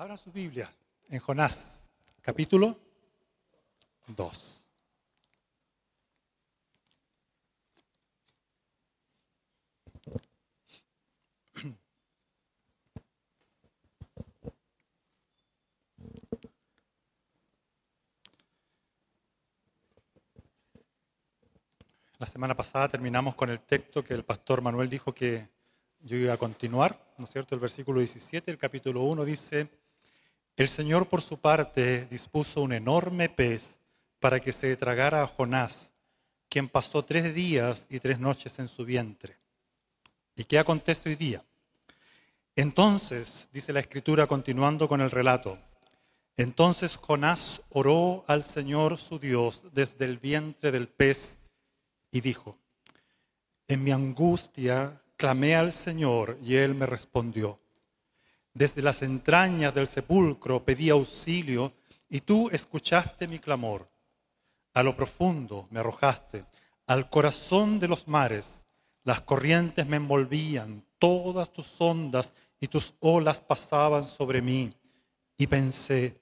Abran su Biblia en Jonás, capítulo 2. La semana pasada terminamos con el texto que el pastor Manuel dijo que yo iba a continuar, ¿no es cierto? El versículo 17, el capítulo 1 dice, el Señor por su parte dispuso un enorme pez para que se tragara a Jonás, quien pasó tres días y tres noches en su vientre. ¿Y qué acontece hoy día? Entonces, dice la escritura continuando con el relato, entonces Jonás oró al Señor su Dios desde el vientre del pez y dijo, en mi angustia clamé al Señor y él me respondió. Desde las entrañas del sepulcro pedí auxilio y tú escuchaste mi clamor. A lo profundo me arrojaste, al corazón de los mares. Las corrientes me envolvían, todas tus ondas y tus olas pasaban sobre mí. Y pensé,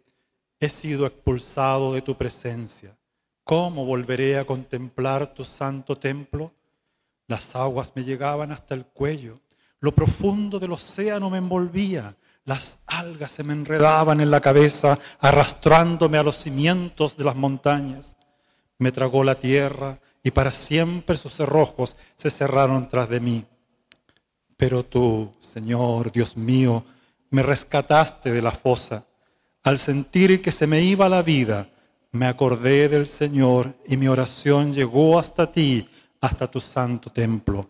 he sido expulsado de tu presencia. ¿Cómo volveré a contemplar tu santo templo? Las aguas me llegaban hasta el cuello, lo profundo del océano me envolvía, las algas se me enredaban en la cabeza, arrastrándome a los cimientos de las montañas. Me tragó la tierra y para siempre sus cerrojos se cerraron tras de mí. Pero tú, Señor, Dios mío, me rescataste de la fosa. Al sentir que se me iba la vida, me acordé del Señor y mi oración llegó hasta ti, hasta tu santo templo.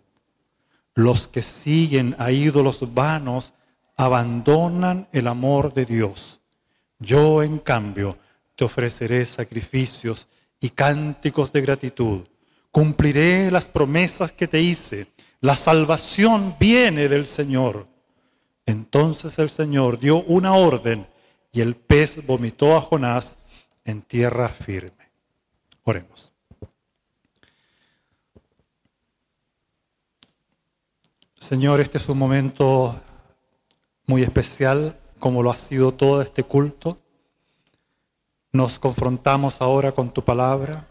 Los que siguen a ídolos vanos abandonan el amor de Dios. Yo, en cambio, te ofreceré sacrificios y cánticos de gratitud. Cumpliré las promesas que te hice. La salvación viene del Señor. Entonces el Señor dio una orden y el pez vomitó a Jonás en tierra firme. Oremos. Señor, este es un momento muy especial, como lo ha sido todo este culto. Nos confrontamos ahora con tu palabra.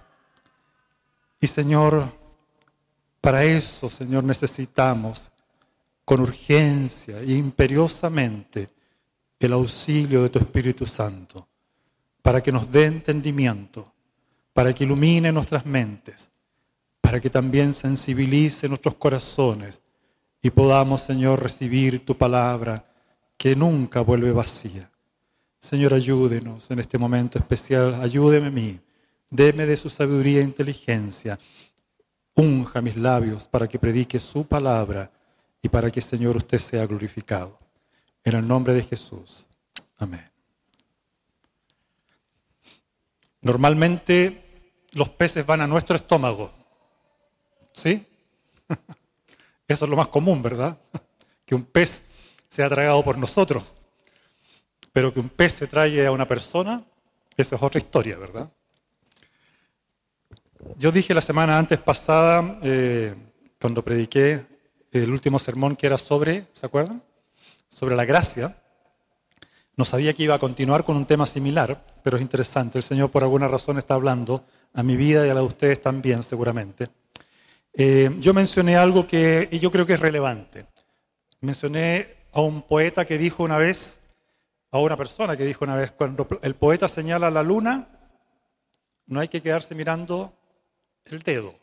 Y Señor, para eso, Señor, necesitamos con urgencia e imperiosamente el auxilio de tu Espíritu Santo para que nos dé entendimiento, para que ilumine nuestras mentes, para que también sensibilice nuestros corazones y podamos, Señor, recibir tu palabra que nunca vuelve vacía. Señor, ayúdenos en este momento especial, ayúdeme a mí, deme de su sabiduría e inteligencia, unja mis labios para que predique su palabra y para que, Señor, usted sea glorificado. En el nombre de Jesús. Amén. Normalmente los peces van a nuestro estómago. ¿Sí? Eso es lo más común, ¿verdad? Que un pez sea tragado por nosotros. Pero que un pez se trague a una persona, esa es otra historia, ¿verdad? Yo dije la semana antes pasada, eh, cuando prediqué el último sermón que era sobre, ¿se acuerdan? Sobre la gracia. No sabía que iba a continuar con un tema similar, pero es interesante. El Señor por alguna razón está hablando a mi vida y a la de ustedes también, seguramente. Eh, yo mencioné algo que yo creo que es relevante. Mencioné a un poeta que dijo una vez, a una persona que dijo una vez, cuando el poeta señala la luna, no hay que quedarse mirando el dedo.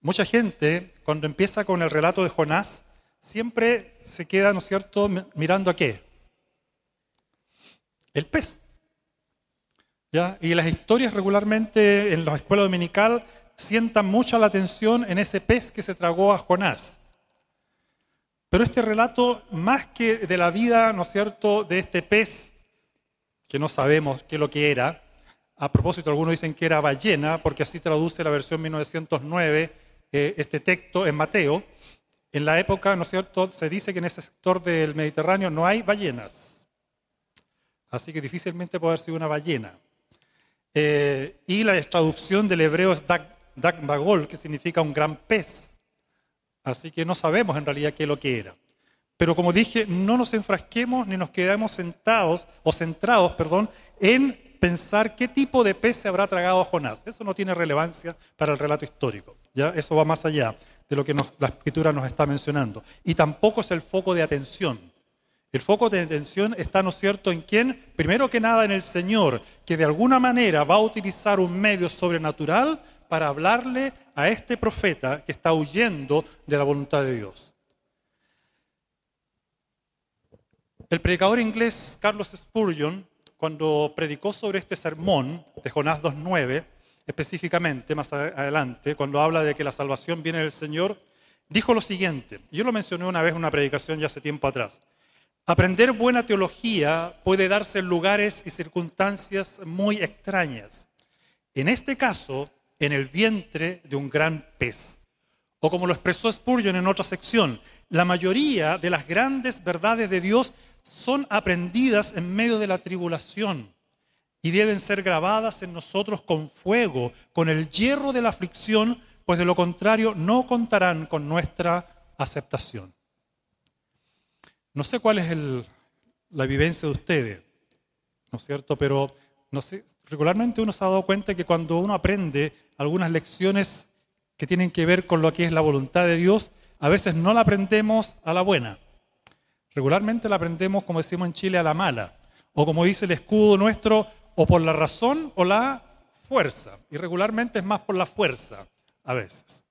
Mucha gente, cuando empieza con el relato de Jonás, siempre se queda, ¿no es cierto?, mirando a qué? El pez. ¿Ya? Y las historias regularmente en la escuela dominical sientan mucha la atención en ese pez que se tragó a Jonás. Pero este relato, más que de la vida, ¿no cierto?, de este pez, que no sabemos qué es lo que era, a propósito, algunos dicen que era ballena, porque así traduce la versión 1909 eh, este texto en Mateo. En la época, ¿no cierto?, se dice que en ese sector del Mediterráneo no hay ballenas. Así que difícilmente puede haber sido una ballena. Eh, y la traducción del hebreo es Dagbagol, que significa un gran pez. Así que no sabemos en realidad qué es lo que era. Pero como dije, no nos enfrasquemos ni nos quedemos sentados o centrados, perdón, en pensar qué tipo de pez se habrá tragado a Jonás. Eso no tiene relevancia para el relato histórico. ¿ya? Eso va más allá de lo que la escritura nos está mencionando. Y tampoco es el foco de atención. El foco de atención está, ¿no cierto?, en quién, primero que nada en el Señor, que de alguna manera va a utilizar un medio sobrenatural para hablarle a este profeta que está huyendo de la voluntad de Dios. El predicador inglés Carlos Spurgeon, cuando predicó sobre este sermón de Jonás 2.9, específicamente más adelante, cuando habla de que la salvación viene del Señor, dijo lo siguiente, yo lo mencioné una vez en una predicación ya hace tiempo atrás, aprender buena teología puede darse en lugares y circunstancias muy extrañas. En este caso, en el vientre de un gran pez. O como lo expresó Spurgeon en otra sección, la mayoría de las grandes verdades de Dios son aprendidas en medio de la tribulación y deben ser grabadas en nosotros con fuego, con el hierro de la aflicción, pues de lo contrario no contarán con nuestra aceptación. No sé cuál es la vivencia de ustedes, ¿no es cierto? Pero regularmente uno se ha dado cuenta que cuando uno aprende algunas lecciones que tienen que ver con lo que es la voluntad de Dios, a veces no la aprendemos a la buena. Regularmente la aprendemos, como decimos en Chile, a la mala. O como dice el escudo nuestro, o por la razón o la fuerza. Y regularmente es más por la fuerza, a veces.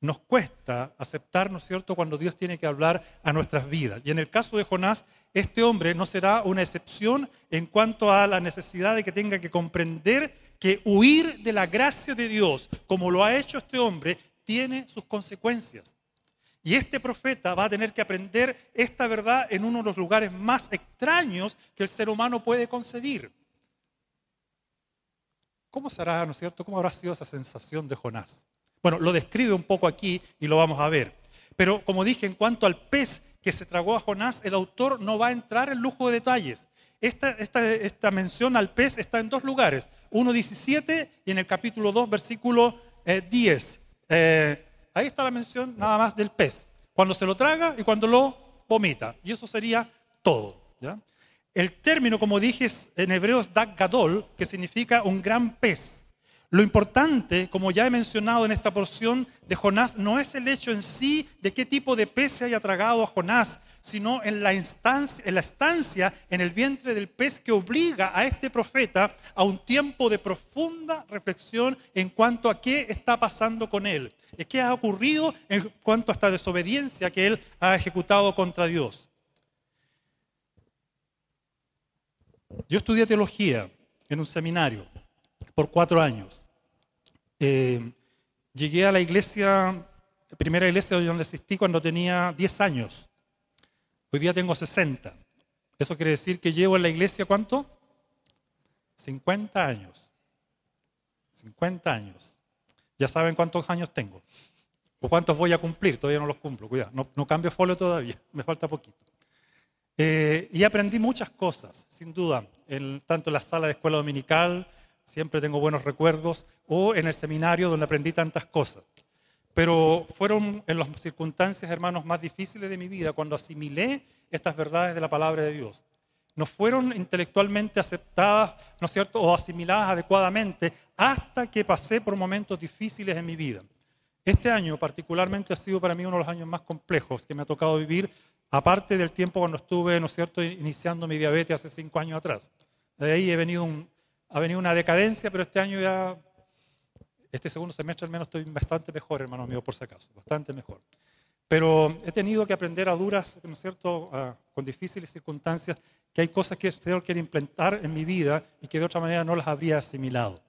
Nos cuesta aceptar, ¿no es cierto?, cuando Dios tiene que hablar a nuestras vidas. Y en el caso de Jonás, este hombre no será una excepción en cuanto a la necesidad de que tenga que comprender que huir de la gracia de Dios, como lo ha hecho este hombre, tiene sus consecuencias. Y este profeta va a tener que aprender esta verdad en uno de los lugares más extraños que el ser humano puede concebir. ¿Cómo será, no es cierto? ¿Cómo habrá sido esa sensación de Jonás? Bueno, lo describe un poco aquí y lo vamos a ver. Pero como dije, en cuanto al pez que se tragó a Jonás, el autor no va a entrar en lujo de detalles. Esta, mención al pez está en dos lugares, 1.17 y en el capítulo 2, versículo 10. Eh, eh, ahí está la mención nada más del pez, cuando se lo traga y cuando lo vomita. Y eso sería todo. El término, como dije, en hebreo es dag gadol, que significa un gran pez. Lo importante, como ya he mencionado en esta porción de Jonás, no es el hecho en sí de qué tipo de pez se haya tragado a Jonás, sino en la, instancia, en la estancia en el vientre del pez que obliga a este profeta a un tiempo de profunda reflexión en cuanto a qué está pasando con él, qué ha ocurrido en cuanto a esta desobediencia que él ha ejecutado contra Dios. Yo estudié teología en un seminario por cuatro años. Eh, llegué a la iglesia, primera iglesia donde asistí cuando tenía 10 años. Hoy día tengo 60. Eso quiere decir que llevo en la iglesia cuánto? 50 años. 50 años. Ya saben cuántos años tengo. O cuántos voy a cumplir. Todavía no los cumplo. Cuidado. No, cambio folio todavía. Me falta poquito. Eh, y aprendí muchas cosas, sin duda. tanto en la sala de escuela dominical, siempre tengo buenos recuerdos, o en el seminario donde aprendí tantas cosas. Pero fueron en las circunstancias, hermanos, más difíciles de mi vida cuando asimilé estas verdades de la palabra de Dios. No fueron intelectualmente aceptadas, ¿no es cierto?, o asimiladas adecuadamente hasta que pasé por momentos difíciles en mi vida. Este año particularmente ha sido para mí uno de los años más complejos que me ha tocado vivir, aparte del tiempo cuando estuve, ¿no es cierto?, iniciando mi diabetes hace cinco años atrás. De ahí ha venido una decadencia, pero este año ya, este segundo semestre al menos estoy bastante mejor, hermano mío, por si acaso, bastante mejor. Pero he tenido que aprender a duras, ¿no es cierto?, con difíciles circunstancias, que hay cosas que el Señor quiere implantar en mi vida y que de otra manera no las habría asimilado.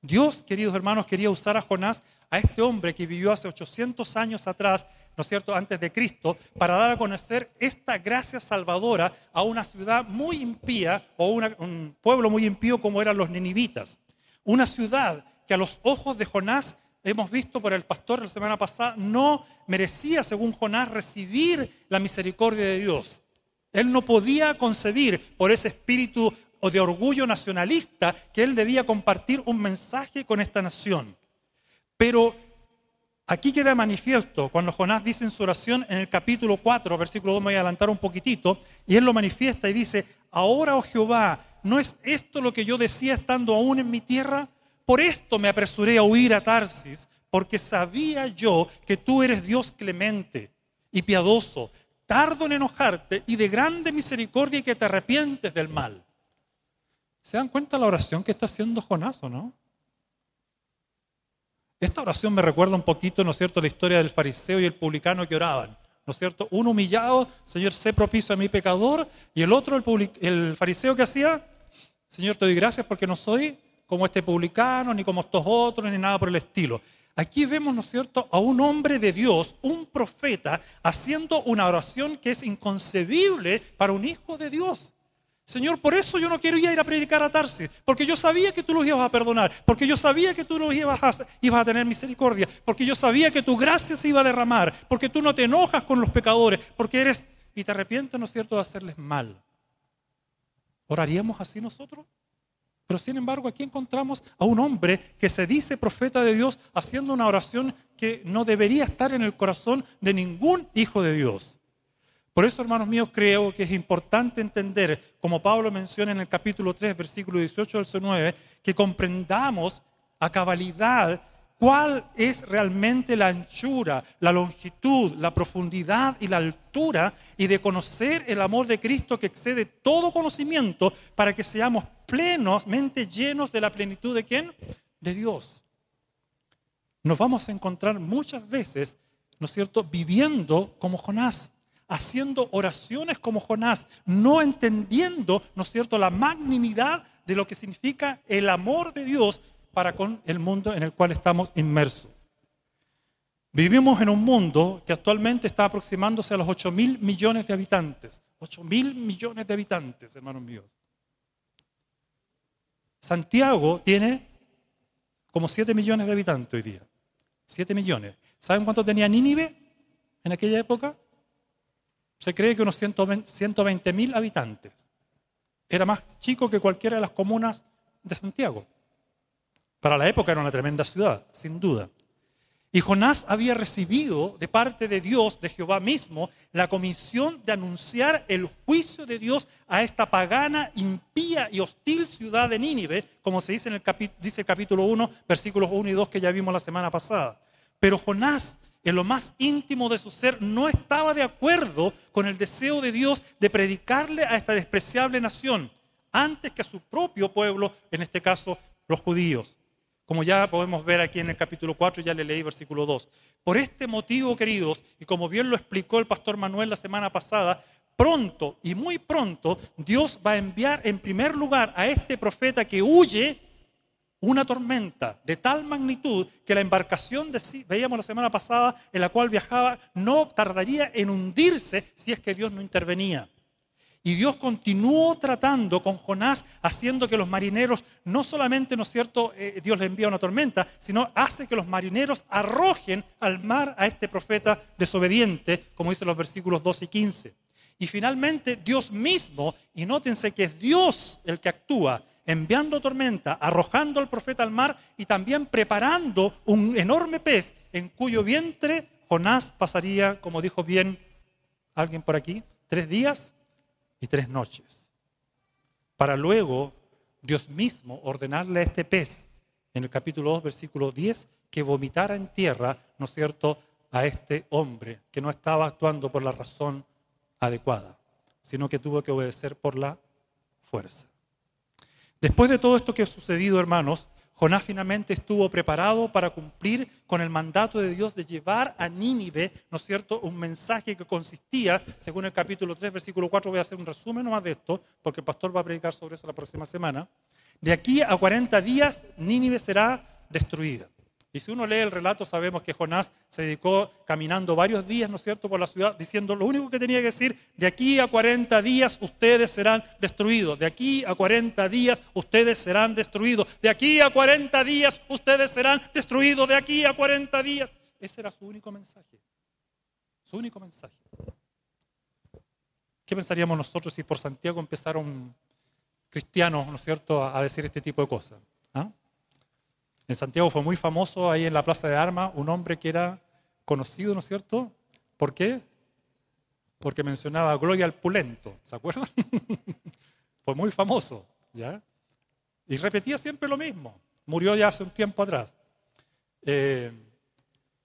Dios, queridos hermanos, quería usar a Jonás, a este hombre que vivió hace 800 años atrás, ¿no es cierto?, antes de Cristo, para dar a conocer esta gracia salvadora a una ciudad muy impía o un pueblo muy impío como eran los ninivitas. Una ciudad que a los ojos de Jonás, hemos visto por el pastor la semana pasada, no merecía, según Jonás, recibir la misericordia de Dios. Él no podía concebir por ese espíritu o de orgullo nacionalista que él debía compartir un mensaje con esta nación. Pero Aquí queda manifiesto cuando Jonás dice en su oración en el capítulo 4, versículo 2, me voy a adelantar un poquitito, y él lo manifiesta y dice, ahora, oh Jehová, ¿no es esto lo que yo decía estando aún en mi tierra? Por esto me apresuré a huir a Tarsis, porque sabía yo que tú eres Dios clemente y piadoso, tardo en enojarte y de grande misericordia y que te arrepientes del mal. ¿Se dan cuenta la oración que está haciendo Jonás o no? Esta oración me recuerda un poquito, ¿no es cierto?, la historia del fariseo y el publicano que oraban. ¿No es cierto? Uno humillado, Señor, sé propicio a mi pecador. Y el otro, el, el fariseo que hacía, Señor, te doy gracias porque no soy como este publicano, ni como estos otros, ni nada por el estilo. Aquí vemos, ¿no es cierto?, a un hombre de Dios, un profeta, haciendo una oración que es inconcebible para un hijo de Dios. Señor, por eso yo no quiero ir a predicar a Tarsis, porque yo sabía que tú los ibas a perdonar, porque yo sabía que tú los ibas a, ibas a tener misericordia, porque yo sabía que tu gracia se iba a derramar, porque tú no te enojas con los pecadores, porque eres y te arrepientes, ¿no es cierto?, de hacerles mal. ¿Oraríamos así nosotros? Pero sin embargo aquí encontramos a un hombre que se dice profeta de Dios haciendo una oración que no debería estar en el corazón de ningún hijo de Dios. Por eso, hermanos míos, creo que es importante entender, como Pablo menciona en el capítulo 3, versículo 18 al 9, que comprendamos a cabalidad cuál es realmente la anchura, la longitud, la profundidad y la altura y de conocer el amor de Cristo que excede todo conocimiento para que seamos plenamente llenos de la plenitud de quién? De Dios. Nos vamos a encontrar muchas veces, ¿no es cierto?, viviendo como Jonás haciendo oraciones como Jonás, no entendiendo, ¿no es cierto?, la magnanimidad de lo que significa el amor de Dios para con el mundo en el cual estamos inmersos. Vivimos en un mundo que actualmente está aproximándose a los 8 mil millones de habitantes. 8 mil millones de habitantes, hermanos míos. Santiago tiene como 7 millones de habitantes hoy día. 7 millones. ¿Saben cuánto tenía Nínive en aquella época? se cree que unos 120 mil habitantes. Era más chico que cualquiera de las comunas de Santiago. Para la época era una tremenda ciudad, sin duda. Y Jonás había recibido de parte de Dios, de Jehová mismo, la comisión de anunciar el juicio de Dios a esta pagana, impía y hostil ciudad de Nínive, como se dice en el, dice el capítulo 1, versículos 1 y 2 que ya vimos la semana pasada. Pero Jonás en lo más íntimo de su ser, no estaba de acuerdo con el deseo de Dios de predicarle a esta despreciable nación, antes que a su propio pueblo, en este caso los judíos. Como ya podemos ver aquí en el capítulo 4, ya le leí versículo 2. Por este motivo, queridos, y como bien lo explicó el pastor Manuel la semana pasada, pronto y muy pronto Dios va a enviar en primer lugar a este profeta que huye una tormenta de tal magnitud que la embarcación, de, veíamos la semana pasada, en la cual viajaba, no tardaría en hundirse si es que Dios no intervenía. Y Dios continuó tratando con Jonás, haciendo que los marineros, no solamente, ¿no es cierto?, eh, Dios le envía una tormenta, sino hace que los marineros arrojen al mar a este profeta desobediente, como dice los versículos 12 y 15. Y finalmente Dios mismo, y nótense que es Dios el que actúa, enviando tormenta, arrojando al profeta al mar y también preparando un enorme pez en cuyo vientre Jonás pasaría, como dijo bien alguien por aquí, tres días y tres noches. Para luego Dios mismo ordenarle a este pez, en el capítulo 2, versículo 10, que vomitara en tierra, ¿no es cierto?, a este hombre que no estaba actuando por la razón adecuada, sino que tuvo que obedecer por la fuerza. Después de todo esto que ha sucedido, hermanos, Jonás finalmente estuvo preparado para cumplir con el mandato de Dios de llevar a Nínive, ¿no es cierto?, un mensaje que consistía, según el capítulo 3, versículo 4, voy a hacer un resumen nomás de esto, porque el pastor va a predicar sobre eso la próxima semana. De aquí a 40 días, Nínive será destruida. Y si uno lee el relato, sabemos que Jonás se dedicó caminando varios días, ¿no es cierto?, por la ciudad, diciendo lo único que tenía que decir, de aquí a 40 días ustedes serán destruidos, de aquí a 40 días ustedes serán destruidos, de aquí a 40 días ustedes serán destruidos, de aquí a 40 días. Ese era su único mensaje, su único mensaje. ¿Qué pensaríamos nosotros si por Santiago empezaron cristianos, ¿no es cierto?, a decir este tipo de cosas? ¿Ah? En Santiago fue muy famoso ahí en la Plaza de Armas un hombre que era conocido, ¿no es cierto? ¿Por qué? Porque mencionaba Gloria al Pulento, ¿se acuerdan? fue muy famoso, ¿ya? Y repetía siempre lo mismo. Murió ya hace un tiempo atrás. Eh,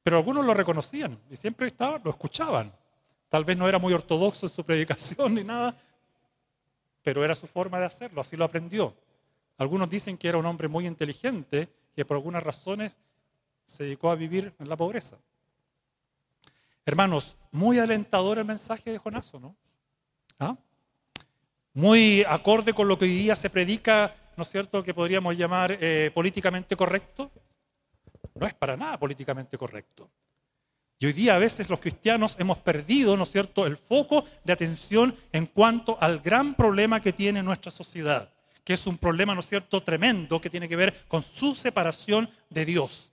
pero algunos lo reconocían y siempre estaban, lo escuchaban. Tal vez no era muy ortodoxo en su predicación ni nada, pero era su forma de hacerlo, así lo aprendió. Algunos dicen que era un hombre muy inteligente que por algunas razones se dedicó a vivir en la pobreza. Hermanos, muy alentador el mensaje de Jonás, ¿no? ¿Ah? Muy acorde con lo que hoy día se predica, ¿no es cierto?, que podríamos llamar eh, políticamente correcto. No es para nada políticamente correcto. Y hoy día a veces los cristianos hemos perdido, ¿no es cierto?, el foco de atención en cuanto al gran problema que tiene nuestra sociedad, que es un problema, ¿no es cierto?, tremendo que tiene que ver con su separación de Dios.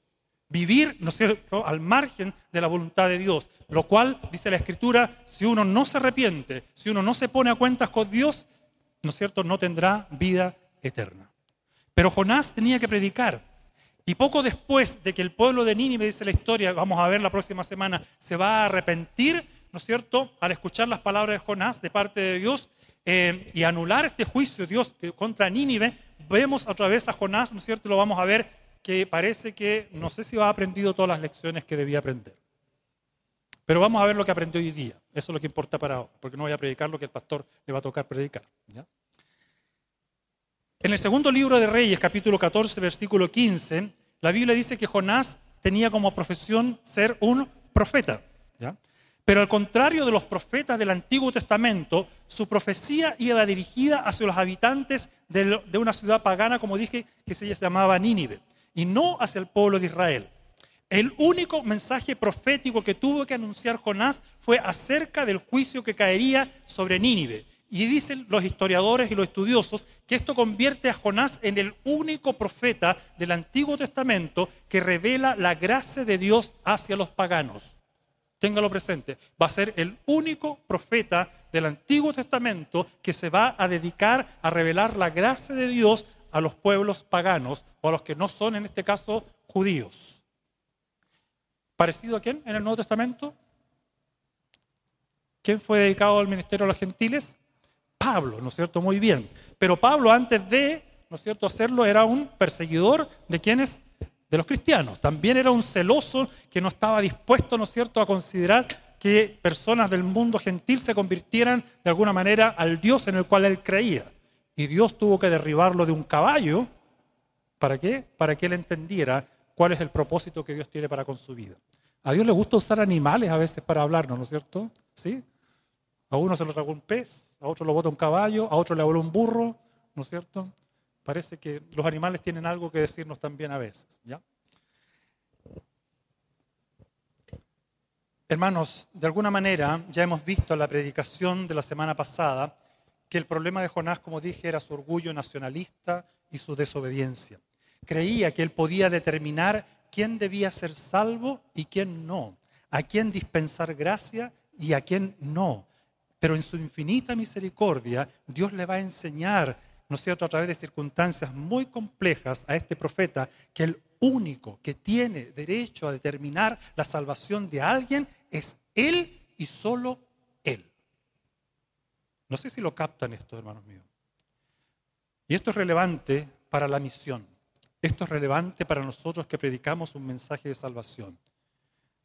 Vivir, ¿no es cierto?, al margen de la voluntad de Dios, lo cual, dice la Escritura, si uno no se arrepiente, si uno no se pone a cuentas con Dios, ¿no es cierto?, no tendrá vida eterna. Pero Jonás tenía que predicar, y poco después de que el pueblo de Nínive, dice la historia, vamos a ver la próxima semana, se va a arrepentir, ¿no es cierto?, al escuchar las palabras de Jonás de parte de Dios eh, y anular este juicio de Dios contra Nínive, vemos otra vez a Jonás, ¿no es cierto?, lo vamos a ver que parece que no sé si ha aprendido todas las lecciones que debía aprender. Pero vamos a ver lo que aprendió hoy día. Eso es lo que importa para hoy, porque no voy a predicar lo que el pastor le va a tocar predicar. En el segundo libro de Reyes, capítulo 14, versículo 15, la Biblia dice que Jonás tenía como profesión ser un profeta. Pero al contrario de los profetas del Antiguo Testamento, su profecía iba dirigida hacia los habitantes de una ciudad pagana, como dije, que se llamaba Nínive, y no hacia el pueblo de Israel. El único mensaje profético que tuvo que anunciar Jonás fue acerca del juicio que caería sobre Nínive. Y dicen los historiadores y los estudiosos que esto convierte a Jonás en el único profeta del Antiguo Testamento que revela la gracia de Dios hacia los paganos. Téngalo presente, va a ser el único profeta del Antiguo Testamento que se va a dedicar a revelar la gracia de Dios a los pueblos paganos o a los que no son en este caso judíos. ¿Parecido a quién en el Nuevo Testamento? ¿Quién fue dedicado al ministerio de los gentiles? Pablo, ¿no es cierto? Muy bien. Pero Pablo antes de, ¿no es cierto?, hacerlo era un perseguidor de quienes, de los cristianos. También era un celoso que no estaba dispuesto, ¿no es cierto?, a considerar que personas del mundo gentil se convirtieran de alguna manera al Dios en el cual él creía. Y Dios tuvo que derribarlo de un caballo. ¿Para qué? Para que él entendiera cuál es el propósito que Dios tiene para con su vida. A Dios le gusta usar animales a veces para hablarnos, ¿no es cierto? ¿Sí? A uno se lo tragó un pez, a otro lo bota un caballo, a otro le voló un burro, ¿no es cierto? Parece que los animales tienen algo que decirnos también a veces, ¿ya? Hermanos, de alguna manera ya hemos visto en la predicación de la semana pasada que el problema de Jonás, como dije, era su orgullo nacionalista y su desobediencia. Creía que él podía determinar quién debía ser salvo y quién no, a quién dispensar gracia y a quién no, pero en su infinita misericordia, Dios le va a enseñar, ¿no es cierto?, a través de circunstancias muy complejas a este profeta que el único que tiene derecho a determinar la salvación de alguien es Él y solo Él. No sé si lo captan esto, hermanos míos. Y esto es relevante para la misión. Esto es relevante para nosotros que predicamos un mensaje de salvación.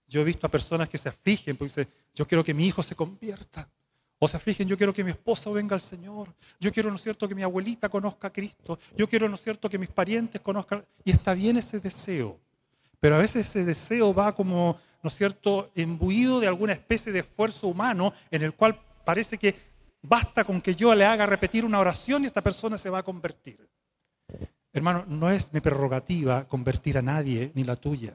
Yo he visto a personas que se afligen porque dicen, yo quiero que mi hijo se convierta. O se afligen, yo quiero que mi esposa venga al Señor. Yo quiero, ¿no es cierto?, que mi abuelita conozca a Cristo. Yo quiero, ¿no es cierto?, que mis parientes conozcan. Y está bien ese deseo. Pero a veces ese deseo va como, ¿no es cierto?, imbuido de alguna especie de esfuerzo humano en el cual parece que basta con que yo le haga repetir una oración y esta persona se va a convertir. Hermano, no es mi prerrogativa convertir a nadie, ni la tuya.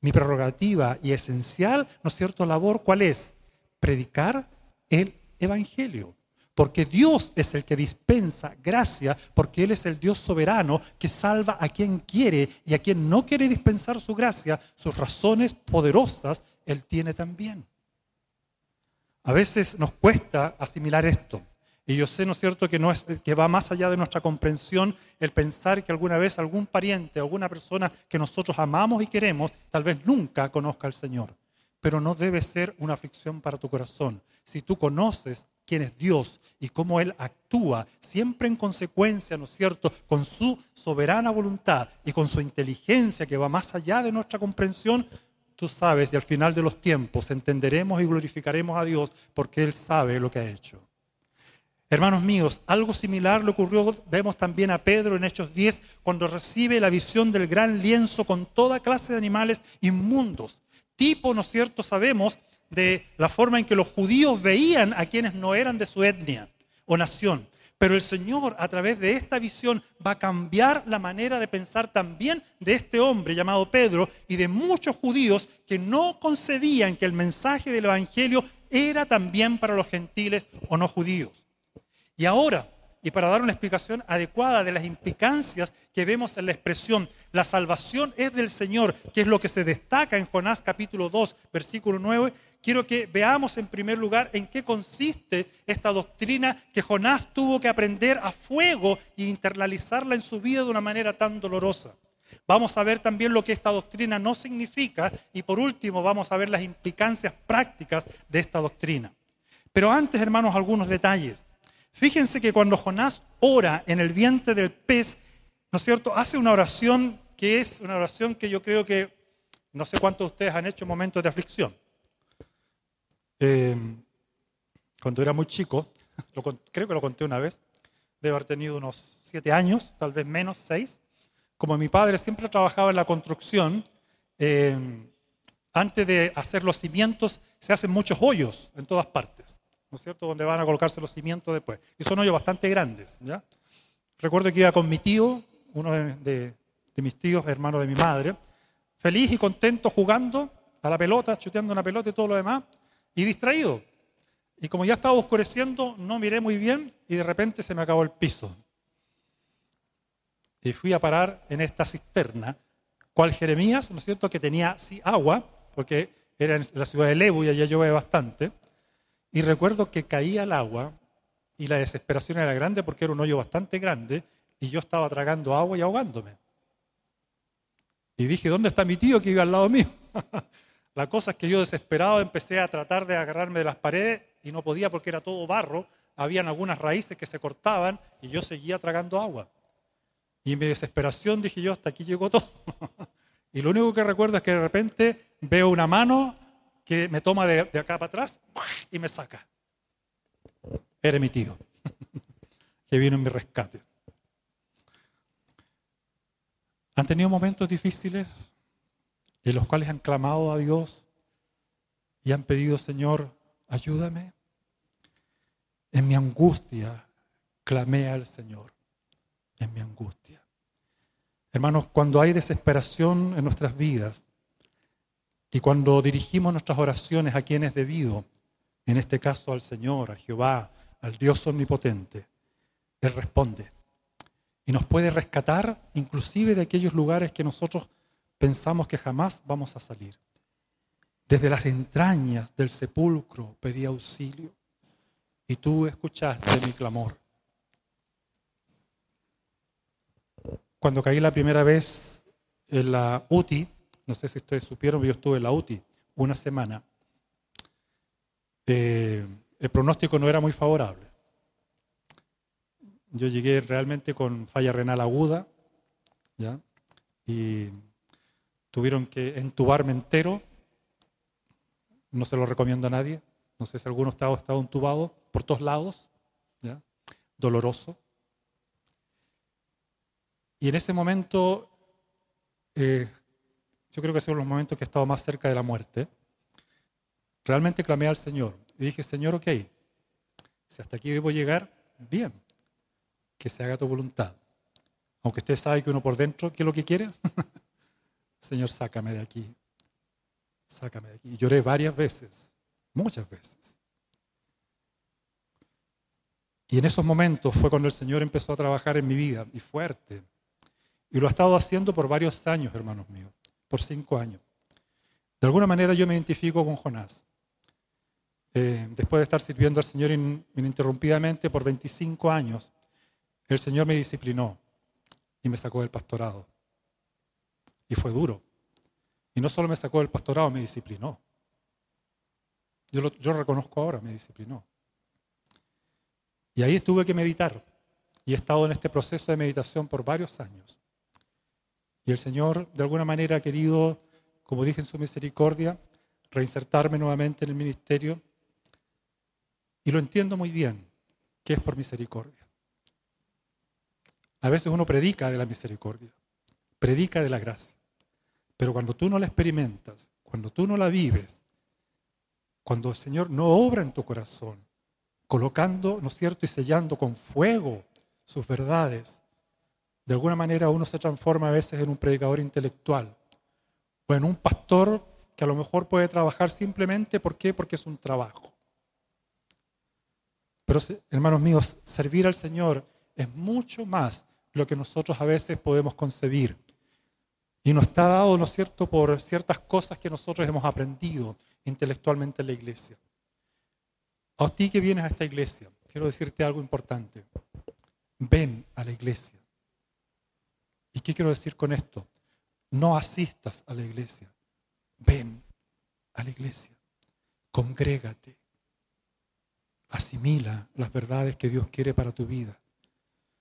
Mi prerrogativa y esencial, ¿no es cierto?, labor, ¿cuál es? Predicar el evangelio. Porque Dios es el que dispensa gracia, porque Él es el Dios soberano que salva a quien quiere y a quien no quiere dispensar su gracia, sus razones poderosas, Él tiene también. A veces nos cuesta asimilar esto. Y yo sé, ¿no es cierto?, que, no es, que va más allá de nuestra comprensión el pensar que alguna vez algún pariente, alguna persona que nosotros amamos y queremos, tal vez nunca conozca al Señor. Pero no debe ser una aflicción para tu corazón. Si tú conoces quién es Dios y cómo Él actúa, siempre en consecuencia, ¿no es cierto?, con su soberana voluntad y con su inteligencia que va más allá de nuestra comprensión, tú sabes y al final de los tiempos entenderemos y glorificaremos a Dios porque Él sabe lo que ha hecho. Hermanos míos, algo similar le ocurrió, vemos también a Pedro en Hechos 10, cuando recibe la visión del gran lienzo con toda clase de animales inmundos. Tipo, ¿no es cierto?, sabemos de la forma en que los judíos veían a quienes no eran de su etnia o nación. Pero el Señor, a través de esta visión, va a cambiar la manera de pensar también de este hombre llamado Pedro y de muchos judíos que no concebían que el mensaje del Evangelio era también para los gentiles o no judíos. Y ahora, y para dar una explicación adecuada de las implicancias que vemos en la expresión, la salvación es del Señor, que es lo que se destaca en Jonás capítulo 2, versículo 9, quiero que veamos en primer lugar en qué consiste esta doctrina que Jonás tuvo que aprender a fuego e internalizarla en su vida de una manera tan dolorosa. Vamos a ver también lo que esta doctrina no significa y por último vamos a ver las implicancias prácticas de esta doctrina. Pero antes, hermanos, algunos detalles. Fíjense que cuando Jonás ora en el vientre del pez, ¿no es cierto? Hace una oración que es una oración que yo creo que no sé cuántos de ustedes han hecho en momentos de aflicción. Eh, cuando era muy chico, creo que lo conté una vez, debe haber tenido unos siete años, tal vez menos, seis. Como mi padre siempre trabajaba en la construcción, eh, antes de hacer los cimientos se hacen muchos hoyos en todas partes. ¿no es cierto?, donde van a colocarse los cimientos después. Y son hoyos bastante grandes, ¿ya? Recuerdo que iba con mi tío, uno de, mis tíos, hermano de mi madre, feliz y contento jugando a la pelota, chuteando una pelota y todo lo demás, y distraído. Y como ya estaba oscureciendo, no miré muy bien y de repente se me acabó el piso. Y fui a parar en esta cisterna, cual Jeremías, ¿no es cierto?, que tenía agua, porque era en la ciudad de Lebu y allá llueve bastante. Y recuerdo que caía el agua y la desesperación era grande porque era un hoyo bastante grande y yo estaba tragando agua y ahogándome. Y dije, ¿dónde está mi tío que iba al lado mío? la cosa es que yo desesperado empecé a tratar de agarrarme de las paredes y no podía porque era todo barro, habían algunas raíces que se cortaban y yo seguía tragando agua. Y en mi desesperación dije yo, hasta aquí llegó todo. y lo único que recuerdo es que de repente veo una mano que me toma de, acá para atrás y me saca. Era mi tío, que vino en mi rescate. Han tenido momentos difíciles en los cuales han clamado a Dios y han pedido, Señor, ayúdame. En mi angustia clamé al Señor, en mi angustia. Hermanos, cuando hay desesperación en nuestras vidas, y cuando dirigimos nuestras oraciones a quien es debido, en este caso al Señor, a Jehová, al Dios omnipotente, Él responde. Y nos puede rescatar inclusive de aquellos lugares que nosotros pensamos que jamás vamos a salir. Desde las entrañas del sepulcro pedí auxilio y tú escuchaste mi clamor. Cuando caí la primera vez en la UTI, no sé si ustedes supieron, yo estuve en la UTI una semana. Eh, el pronóstico no era muy favorable. Yo llegué realmente con falla renal aguda, ¿ya? Y tuvieron que entubarme entero. No se lo recomiendo a nadie. No sé si alguno estaba estado entubado por todos lados, ¿ya? Doloroso. Y en ese momento eh, yo creo que son los momentos que he estado más cerca de la muerte, realmente clamé al Señor y dije, Señor, ok, si hasta aquí debo llegar, bien, que se haga tu voluntad. Aunque usted sabe que uno por dentro, ¿qué es lo que quiere? Señor, sácame de aquí. Sácame de aquí. Y lloré varias veces, muchas veces. Y en esos momentos fue cuando el Señor empezó a trabajar en mi vida, y fuerte. Y lo ha estado haciendo por varios años, hermanos míos por cinco años. De alguna manera yo me identifico con Jonás. eh, después de estar sirviendo al Señor ininterrumpidamente por 25 años, el Señor me disciplinó y me sacó del pastorado. Y fue duro. Y no solo me sacó del pastorado, me disciplinó. Yo lo, reconozco ahora, me disciplinó. Y ahí tuve que meditar. Y he estado en este proceso de meditación por varios años. Y el Señor, de alguna manera, ha querido, como dije en su misericordia, reinsertarme nuevamente en el ministerio. Y lo entiendo muy bien, que es por misericordia. A veces uno predica de la misericordia, predica de la gracia. Pero cuando tú no la experimentas, cuando tú no la vives, cuando el Señor no obra en tu corazón, colocando, ¿no es cierto?, y sellando con fuego sus verdades, de alguna manera uno se transforma a veces en un predicador intelectual o en un pastor que a lo mejor puede trabajar simplemente, ¿por qué? Porque es un trabajo. Pero hermanos míos, servir al Señor es mucho más lo que nosotros a veces podemos concebir. Y nos está dado, ¿no es cierto?, por ciertas cosas que nosotros hemos aprendido intelectualmente en la iglesia. A ti que vienes a esta iglesia, quiero decirte algo importante. Ven a la iglesia. ¿Y qué quiero decir con esto? No asistas a la iglesia. Ven a la iglesia. Congrégate. Asimila las verdades que Dios quiere para tu vida.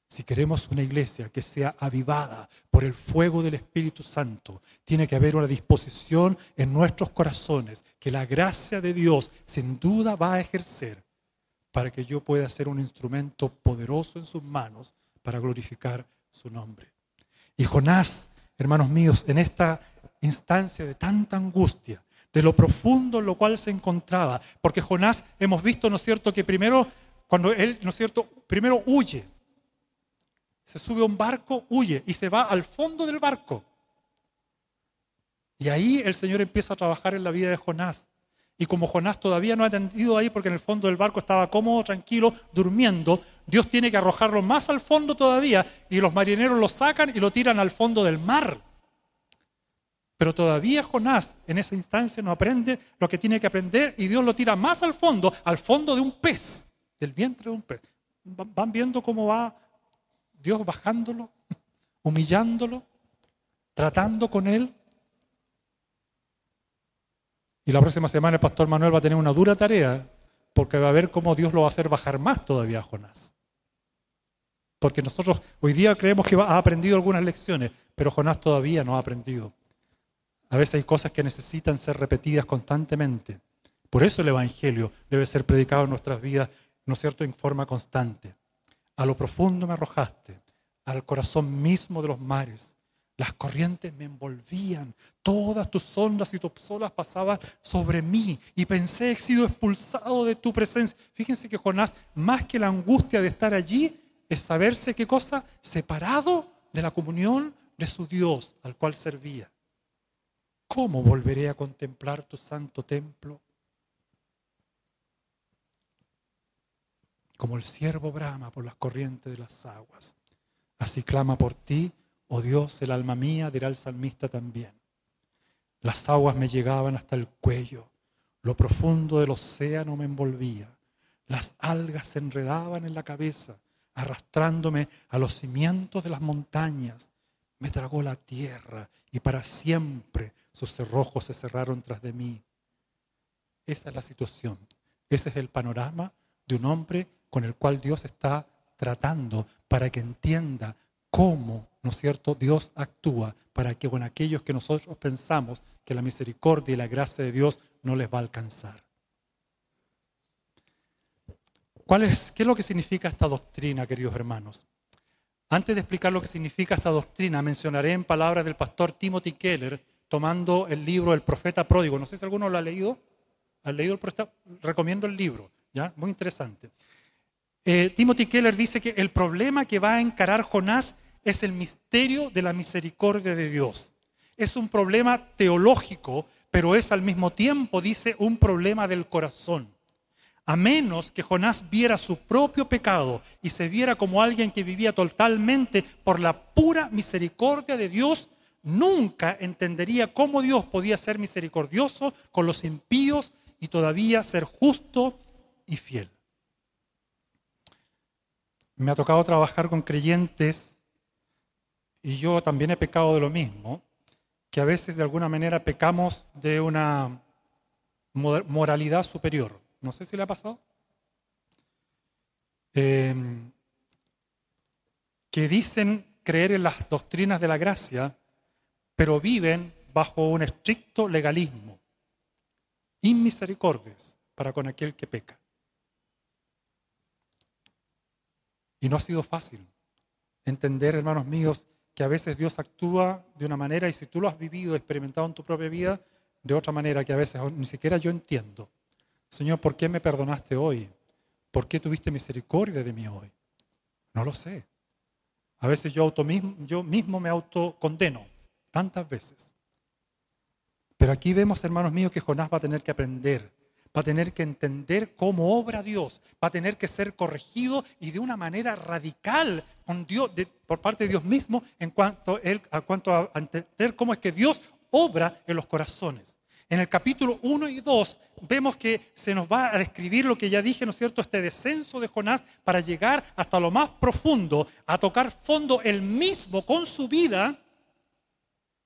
Si queremos una iglesia que sea avivada por el fuego del Espíritu Santo, tiene que haber una disposición en nuestros corazones que la gracia de Dios sin duda va a ejercer para que yo pueda ser un instrumento poderoso en sus manos para glorificar su nombre. Y Jonás, hermanos míos, en esta instancia de tanta angustia, de lo profundo en lo cual se encontraba, porque Jonás hemos visto, ¿no es cierto?, que primero, cuando él, ¿no es cierto?, primero huye, se sube a un barco, huye y se va al fondo del barco. Y ahí el Señor empieza a trabajar en la vida de Jonás. Y como Jonás todavía no ha atendido ahí porque en el fondo del barco estaba cómodo, tranquilo, durmiendo, Dios tiene que arrojarlo más al fondo todavía y los marineros lo sacan y lo tiran al fondo del mar. Pero todavía Jonás en esa instancia no aprende lo que tiene que aprender y Dios lo tira más al fondo, al fondo de un pez, del vientre de un pez. Van viendo cómo va Dios bajándolo, humillándolo, tratando con él. Y la próxima semana el pastor Manuel va a tener una dura tarea porque va a ver cómo Dios lo va a hacer bajar más todavía a Jonás. Porque nosotros hoy día creemos que ha aprendido algunas lecciones, pero Jonás todavía no ha aprendido. A veces hay cosas que necesitan ser repetidas constantemente. Por eso el Evangelio debe ser predicado en nuestras vidas, ¿no es cierto?, en forma constante. A lo profundo me arrojaste, al corazón mismo de los mares. Las corrientes me envolvían, todas tus ondas y tus olas pasaban sobre mí y pensé he sido expulsado de tu presencia. Fíjense que Jonás, más que la angustia de estar allí, es saberse qué cosa, separado de la comunión de su Dios al cual servía. ¿Cómo volveré a contemplar tu santo templo? Como el siervo brama por las corrientes de las aguas. Así clama por ti, oh Dios, el alma mía, dirá el salmista también. Las aguas me llegaban hasta el cuello, lo profundo del océano me envolvía, las algas se enredaban en la cabeza, arrastrándome a los cimientos de las montañas. Me tragó la tierra y para siempre sus cerrojos se cerraron tras de mí. Esa es la situación, ese es el panorama de un hombre con el cual Dios está tratando para que entienda cómo, ¿no es cierto?, Dios actúa para que con aquellos que nosotros pensamos que la misericordia y la gracia de Dios no les va a alcanzar. ¿Cuál es, ¿Qué es lo que significa esta doctrina, queridos hermanos? Antes de explicar lo que significa esta doctrina, mencionaré en palabras del pastor Timothy Keller, tomando el libro El profeta pródigo. No sé si alguno lo ha leído. ¿Ha leído el profeta? Recomiendo el libro, ¿ya? Muy interesante. Eh, Timothy Keller dice que el problema que va a encarar Jonás es el misterio de la misericordia de Dios. Es un problema teológico, pero es al mismo tiempo, dice, un problema del corazón. A menos que Jonás viera su propio pecado y se viera como alguien que vivía totalmente por la pura misericordia de Dios, nunca entendería cómo Dios podía ser misericordioso con los impíos y todavía ser justo y fiel. Me ha tocado trabajar con creyentes y yo también he pecado de lo mismo, que a veces de alguna manera pecamos de una moralidad superior. No sé si le ha pasado. Em, que dicen creer en las doctrinas de la gracia, pero viven bajo un estricto legalismo, inmisericordias para con aquel que peca. Y no ha sido fácil entender, hermanos míos, que a veces Dios actúa de una manera y si tú lo has vivido, experimentado en tu propia vida, de otra manera que a veces ni siquiera yo entiendo. Señor, ¿por qué me perdonaste hoy? ¿Por qué tuviste misericordia de mí hoy? No lo sé. A veces yo, yo mismo me autocondeno, tantas veces. Pero aquí vemos, hermanos míos, que Jonás va a tener que aprender, va a tener que entender cómo obra Dios, va a tener que ser corregido y de una manera radical con Dios, por parte de Dios mismo en cuanto, a cuanto a entender cómo es que Dios obra en los corazones. En el capítulo 1 y 2 vemos que se nos va a describir lo que ya dije, ¿no es cierto?, este descenso de Jonás para llegar hasta lo más profundo, a tocar fondo él mismo con su vida,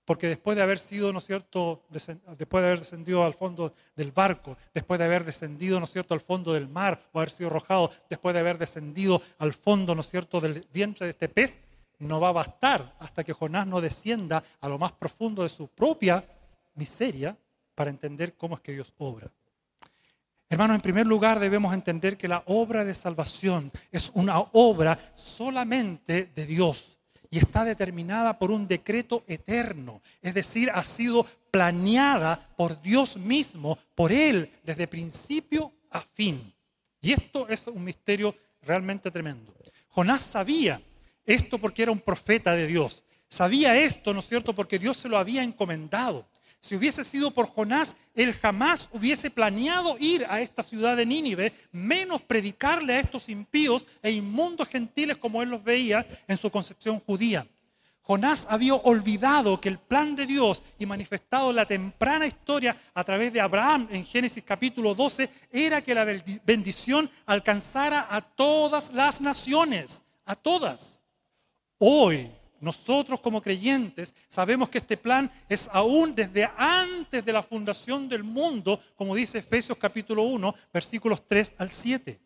porque después de haber sido, ¿no es cierto?, después de haber descendido al fondo del barco, después de haber descendido, ¿no es cierto?, al fondo del mar o haber sido arrojado, después de haber descendido al fondo, ¿no es cierto?, del vientre de este pez, no va a bastar hasta que Jonás no descienda a lo más profundo de su propia miseria para entender cómo es que Dios obra. Hermanos, en primer lugar debemos entender que la obra de salvación es una obra solamente de Dios y está determinada por un decreto eterno, es decir, ha sido planeada por Dios mismo, por Él, desde principio a fin. Y esto es un misterio realmente tremendo. Jonás sabía esto porque era un profeta de Dios. Sabía esto, ¿no es cierto?, porque Dios se lo había encomendado. Si hubiese sido por Jonás, él jamás hubiese planeado ir a esta ciudad de Nínive, menos predicarle a estos impíos e inmundos gentiles como él los veía en su concepción judía. Jonás había olvidado que el plan de Dios y manifestado la temprana historia a través de Abraham en Génesis capítulo 12 era que la bendición alcanzara a todas las naciones, a todas. Hoy nosotros como creyentes sabemos que este plan es aún desde antes de la fundación del mundo, como dice Efesios capítulo 1, versículos 3 al 7.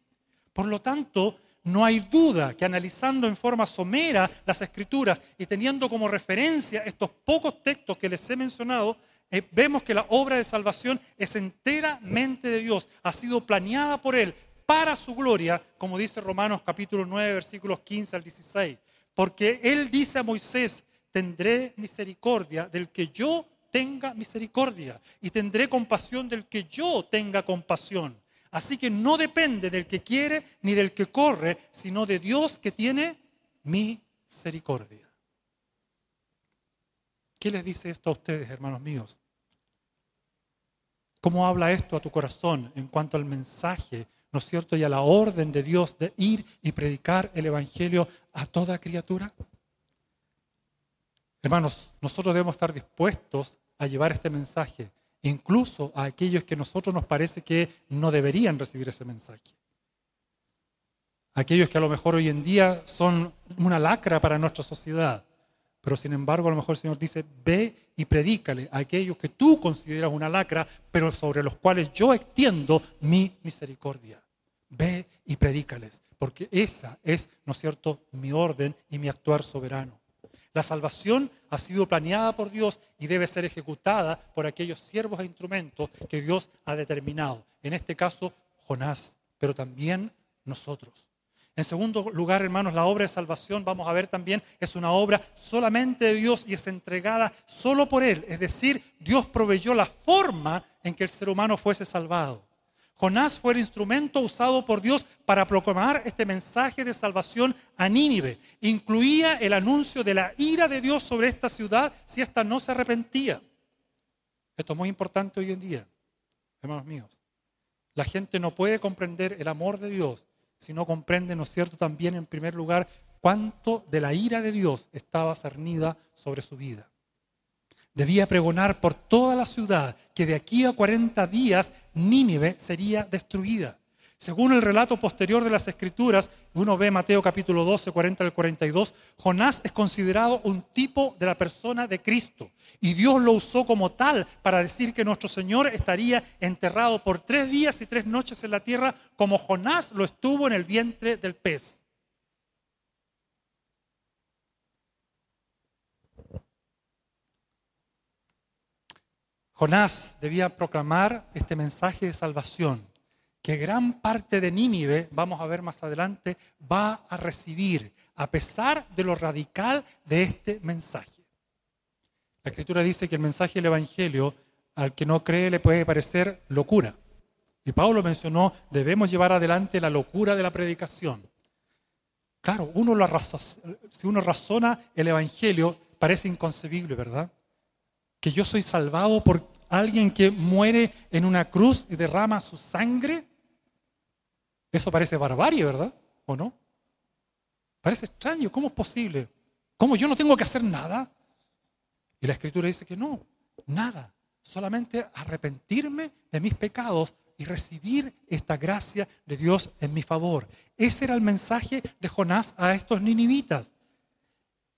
Por lo tanto, no hay duda que analizando en forma somera las escrituras y teniendo como referencia estos pocos textos que les he mencionado, eh, vemos que la obra de salvación es enteramente de Dios, ha sido planeada por Él para su gloria, como dice Romanos capítulo 9, versículos 15 al 16. Porque Él dice a Moisés, tendré misericordia del que yo tenga misericordia y tendré compasión del que yo tenga compasión. Así que no depende del que quiere ni del que corre, sino de Dios que tiene misericordia. ¿Qué les dice esto a ustedes, hermanos míos? ¿Cómo habla esto a tu corazón en cuanto al mensaje ¿no es cierto? Y a la orden de Dios de ir y predicar el Evangelio a toda criatura. Hermanos, nosotros debemos estar dispuestos a llevar este mensaje, incluso a aquellos que a nosotros nos parece que no deberían recibir ese mensaje. Aquellos que a lo mejor hoy en día son una lacra para nuestra sociedad, pero sin embargo a lo mejor el Señor dice, ve y predícale a aquellos que tú consideras una lacra, pero sobre los cuales yo extiendo mi misericordia. Ve y predícales, porque esa es, ¿no es cierto?, mi orden y mi actuar soberano. La salvación ha sido planeada por Dios y debe ser ejecutada por aquellos siervos e instrumentos que Dios ha determinado. En este caso, Jonás, pero también nosotros. En segundo lugar, hermanos, la obra de salvación, vamos a ver también, es una obra solamente de Dios y es entregada solo por Él. Es decir, Dios proveyó la forma en que el ser humano fuese salvado. Jonás fue el instrumento usado por Dios para proclamar este mensaje de salvación a Nínive. Incluía el anuncio de la ira de Dios sobre esta ciudad si ésta no se arrepentía. Esto es muy importante hoy en día, hermanos míos. La gente no puede comprender el amor de Dios si no comprende, ¿no es cierto?, también en primer lugar cuánto de la ira de Dios estaba cernida sobre su vida. Debía pregonar por toda la ciudad que de aquí a 40 días Nínive sería destruida. Según el relato posterior de las Escrituras, uno ve Mateo capítulo 12, 40 al 42, Jonás es considerado un tipo de la persona de Cristo. Y Dios lo usó como tal para decir que nuestro Señor estaría enterrado por tres días y tres noches en la tierra, como Jonás lo estuvo en el vientre del pez. Jonás debía proclamar este mensaje de salvación que gran parte de Nínive, vamos a ver más adelante, va a recibir, a pesar de lo radical de este mensaje. La escritura dice que el mensaje del Evangelio al que no cree le puede parecer locura. Y Pablo mencionó, debemos llevar adelante la locura de la predicación. Claro, uno lo si uno razona el Evangelio, parece inconcebible, ¿verdad? Que yo soy salvado por alguien que muere en una cruz y derrama su sangre eso parece barbarie, ¿verdad? ¿O no? Parece extraño. ¿Cómo es posible? ¿Cómo yo no tengo que hacer nada? Y la escritura dice que no, nada. Solamente arrepentirme de mis pecados y recibir esta gracia de Dios en mi favor. Ese era el mensaje de Jonás a estos ninivitas.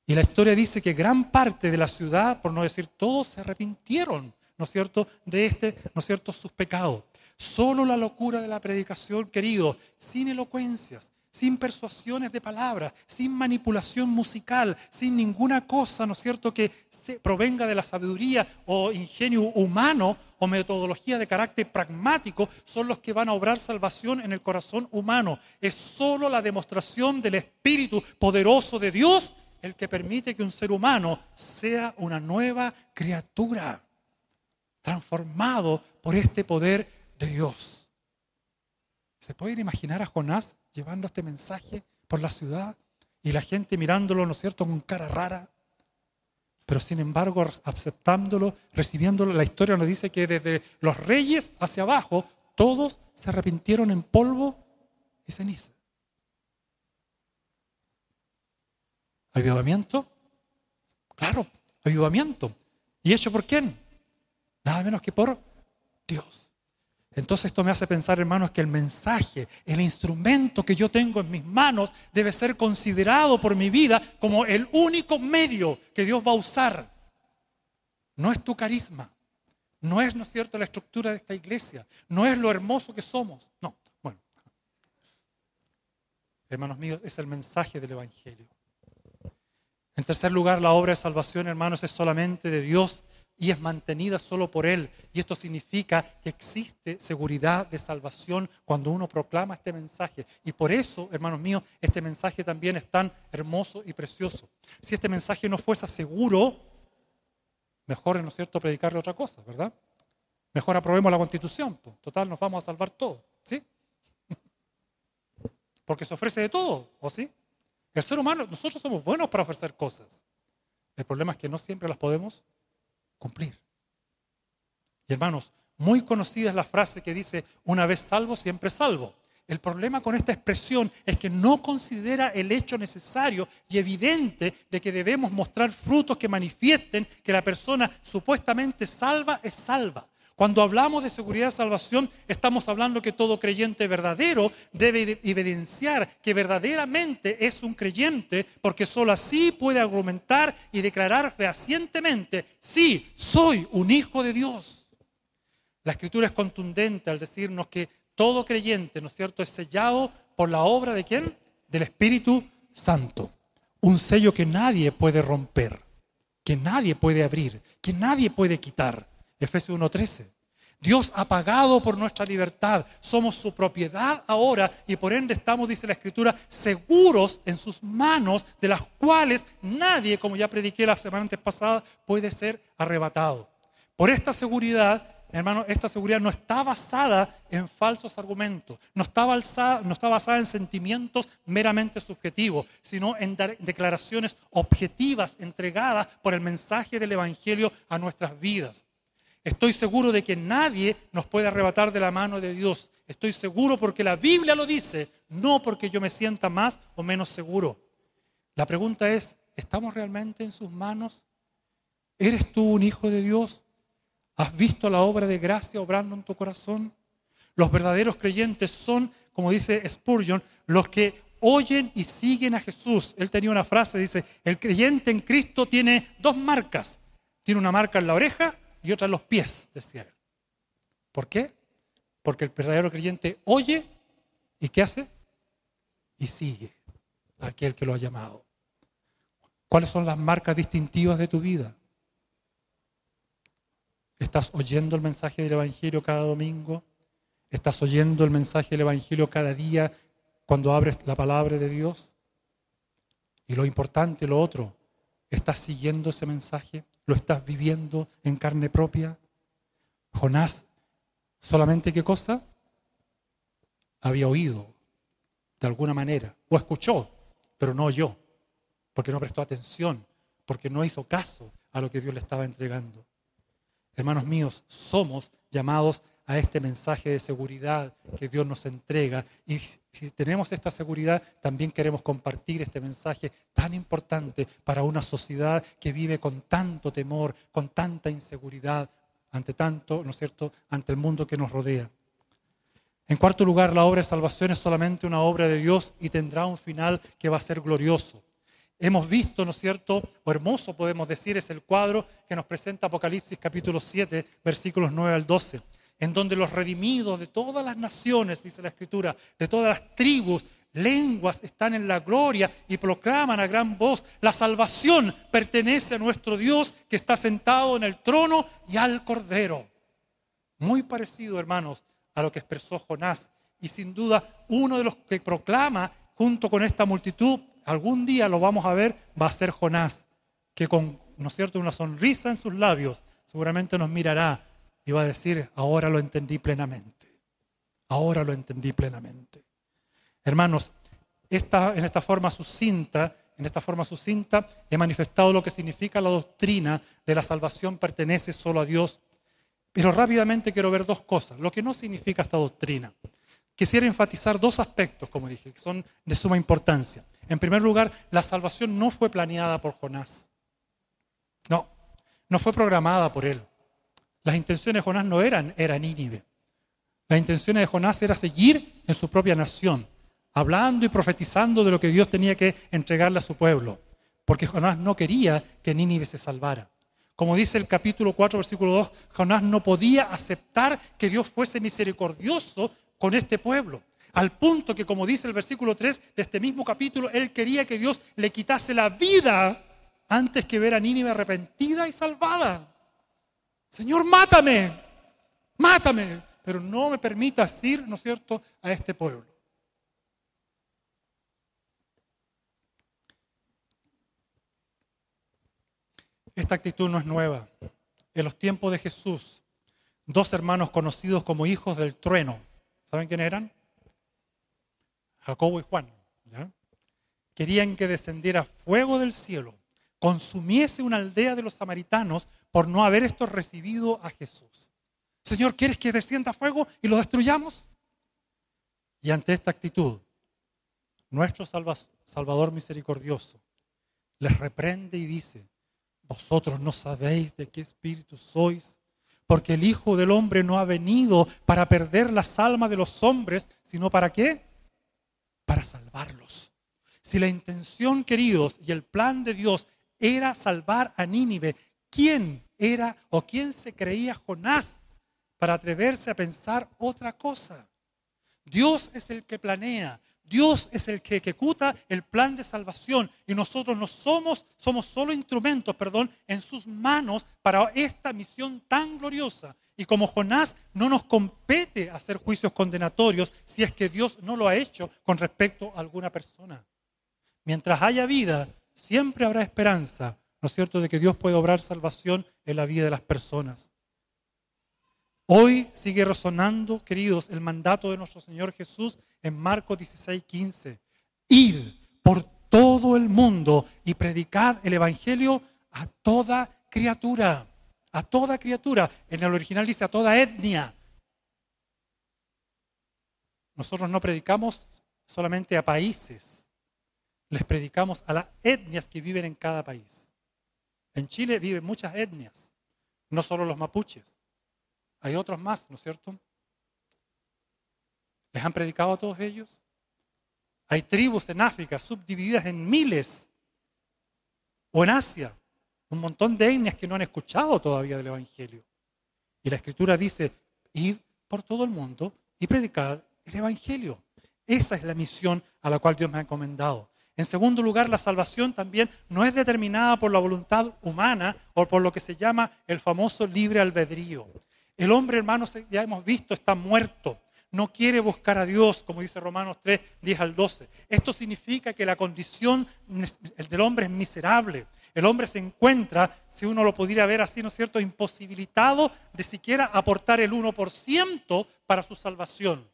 Y la historia dice que gran parte de la ciudad, por no decir todos, se arrepintieron, ¿no es cierto?, de este, ¿no es cierto?, sus pecados. Solo la locura de la predicación, querido, sin elocuencias, sin persuasiones de palabras, sin manipulación musical, sin ninguna cosa, ¿no es cierto?, que se provenga de la sabiduría o ingenio humano o metodología de carácter pragmático, son los que van a obrar salvación en el corazón humano. Es solo la demostración del Espíritu poderoso de Dios el que permite que un ser humano sea una nueva criatura, transformado por este poder de Dios. ¿Se pueden imaginar a Jonás llevando este mensaje por la ciudad y la gente mirándolo, ¿no es cierto?, con cara rara? Pero sin embargo, aceptándolo, recibiéndolo, la historia nos dice que desde los reyes hacia abajo, todos se arrepintieron en polvo y ceniza. ¿Avivamiento? Claro, avivamiento. ¿Y hecho por quién? Nada menos que por Dios. Entonces esto me hace pensar, hermanos, que el mensaje, el instrumento que yo tengo en mis manos debe ser considerado por mi vida como el único medio que Dios va a usar. No es tu carisma, no es, ¿no es cierto?, la estructura de esta iglesia, no es lo hermoso que somos, no. Bueno, hermanos míos, es el mensaje del Evangelio. En tercer lugar, la obra de salvación, hermanos, es solamente de Dios y es mantenida solo por Él. Y esto significa que existe seguridad de salvación cuando uno proclama este mensaje. Y por eso, hermanos míos, este mensaje también es tan hermoso y precioso. Si este mensaje no fuese seguro, mejor, ¿no es cierto?, predicarle otra cosa, ¿verdad? Mejor aprobemos la constitución. Total, nos vamos a salvar todos, ¿sí? Porque se ofrece de todo, ¿o sí? El ser humano, nosotros somos buenos para ofrecer cosas. El problema es que no siempre las podemos cumplir. Y hermanos, muy conocida es la frase que dice, una vez salvo, siempre salvo. El problema con esta expresión es que no considera el hecho necesario y evidente de que debemos mostrar frutos que manifiesten que la persona supuestamente salva es salva. Cuando hablamos de seguridad de salvación, estamos hablando que todo creyente verdadero debe evidenciar que verdaderamente es un creyente, porque sólo así puede argumentar y declarar fehacientemente, sí, soy un hijo de Dios. La escritura es contundente al decirnos que todo creyente, ¿no es cierto?, es sellado por la obra de quién? Del Espíritu Santo. Un sello que nadie puede romper, que nadie puede abrir, que nadie puede quitar. Efesios 1.13. Dios ha pagado por nuestra libertad. Somos su propiedad ahora y por ende estamos, dice la Escritura, seguros en sus manos, de las cuales nadie, como ya prediqué la semana antes pasada, puede ser arrebatado. Por esta seguridad, hermano, esta seguridad no está basada en falsos argumentos, no está, basada, no está basada en sentimientos meramente subjetivos, sino en declaraciones objetivas entregadas por el mensaje del Evangelio a nuestras vidas. Estoy seguro de que nadie nos puede arrebatar de la mano de Dios. Estoy seguro porque la Biblia lo dice, no porque yo me sienta más o menos seguro. La pregunta es, ¿estamos realmente en sus manos? ¿Eres tú un hijo de Dios? ¿Has visto la obra de gracia obrando en tu corazón? Los verdaderos creyentes son, como dice Spurgeon, los que oyen y siguen a Jesús. Él tenía una frase, dice, el creyente en Cristo tiene dos marcas. Tiene una marca en la oreja y otra en los pies, decía él. ¿Por qué? Porque el verdadero creyente oye y ¿qué hace? Y sigue a aquel que lo ha llamado. ¿Cuáles son las marcas distintivas de tu vida? ¿Estás oyendo el mensaje del Evangelio cada domingo? ¿Estás oyendo el mensaje del Evangelio cada día cuando abres la palabra de Dios? Y lo importante, lo otro, ¿estás siguiendo ese mensaje? ¿Lo estás viviendo en carne propia? Jonás, ¿solamente qué cosa? Había oído de alguna manera, o escuchó, pero no oyó, porque no prestó atención, porque no hizo caso a lo que Dios le estaba entregando. Hermanos míos, somos llamados este mensaje de seguridad que Dios nos entrega. Y si tenemos esta seguridad, también queremos compartir este mensaje tan importante para una sociedad que vive con tanto temor, con tanta inseguridad, ante tanto, ¿no es cierto?, ante el mundo que nos rodea. En cuarto lugar, la obra de salvación es solamente una obra de Dios y tendrá un final que va a ser glorioso. Hemos visto, ¿no es cierto? O hermoso podemos decir, es el cuadro que nos presenta Apocalipsis capítulo 7, versículos 9 al 12 en donde los redimidos de todas las naciones, dice la Escritura, de todas las tribus, lenguas, están en la gloria y proclaman a gran voz, la salvación pertenece a nuestro Dios que está sentado en el trono y al Cordero. Muy parecido, hermanos, a lo que expresó Jonás. Y sin duda, uno de los que proclama junto con esta multitud, algún día lo vamos a ver, va a ser Jonás, que con, ¿no es cierto?, una sonrisa en sus labios, seguramente nos mirará y va a decir, ahora lo entendí plenamente. Ahora lo entendí plenamente. Hermanos, esta, en esta forma sucinta, en esta forma sucinta, he manifestado lo que significa la doctrina de la salvación pertenece solo a Dios. Pero rápidamente quiero ver dos cosas, lo que no significa esta doctrina. Quisiera enfatizar dos aspectos, como dije, que son de suma importancia. En primer lugar, la salvación no fue planeada por Jonás. No, no fue programada por él. Las intenciones de Jonás no eran, eran Nínive. Las intenciones de Jonás era seguir en su propia nación, hablando y profetizando de lo que Dios tenía que entregarle a su pueblo, porque Jonás no quería que Nínive se salvara. Como dice el capítulo 4, versículo 2, Jonás no podía aceptar que Dios fuese misericordioso con este pueblo. Al punto que, como dice el versículo 3 de este mismo capítulo, él quería que Dios le quitase la vida antes que ver a Nínive arrepentida y salvada. Señor, mátame, mátame, pero no me permitas ir, ¿no es cierto?, a este pueblo. Esta actitud no es nueva. En los tiempos de Jesús, dos hermanos conocidos como hijos del trueno, ¿saben quién eran? Jacobo y Juan. Querían que descendiera fuego del cielo, consumiese una aldea de los samaritanos por no haber esto recibido a Jesús. Señor, ¿quieres que descienda fuego y lo destruyamos? Y ante esta actitud, nuestro Salvador misericordioso les reprende y dice, vosotros no sabéis de qué espíritu sois, porque el Hijo del Hombre no ha venido para perder las almas de los hombres, sino para qué? Para salvarlos. Si la intención, queridos, y el plan de Dios era salvar a Nínive, ¿quién era o quién se creía Jonás para atreverse a pensar otra cosa. Dios es el que planea, Dios es el que ejecuta el plan de salvación y nosotros no somos, somos solo instrumentos, perdón, en sus manos para esta misión tan gloriosa. Y como Jonás no nos compete hacer juicios condenatorios si es que Dios no lo ha hecho con respecto a alguna persona. Mientras haya vida, siempre habrá esperanza ¿no es cierto?, de que Dios puede obrar salvación en la vida de las personas. Hoy sigue resonando, queridos, el mandato de nuestro Señor Jesús en Marcos 16, 15. Ir por todo el mundo y predicad el Evangelio a toda criatura. A toda criatura. En el original dice a toda etnia. Nosotros no predicamos solamente a países, les predicamos a las etnias que viven en cada país. En Chile viven muchas etnias, no solo los mapuches. Hay otros más, ¿no es cierto? ¿Les han predicado a todos ellos? Hay tribus en África subdivididas en miles. O en Asia, un montón de etnias que no han escuchado todavía del Evangelio. Y la Escritura dice, id por todo el mundo y predicad el Evangelio. Esa es la misión a la cual Dios me ha encomendado. En segundo lugar, la salvación también no es determinada por la voluntad humana o por lo que se llama el famoso libre albedrío. El hombre, hermanos, ya hemos visto, está muerto. No quiere buscar a Dios, como dice Romanos 3, 10 al 12. Esto significa que la condición del hombre es miserable. El hombre se encuentra, si uno lo pudiera ver así, ¿no es cierto?, imposibilitado de siquiera aportar el 1% para su salvación.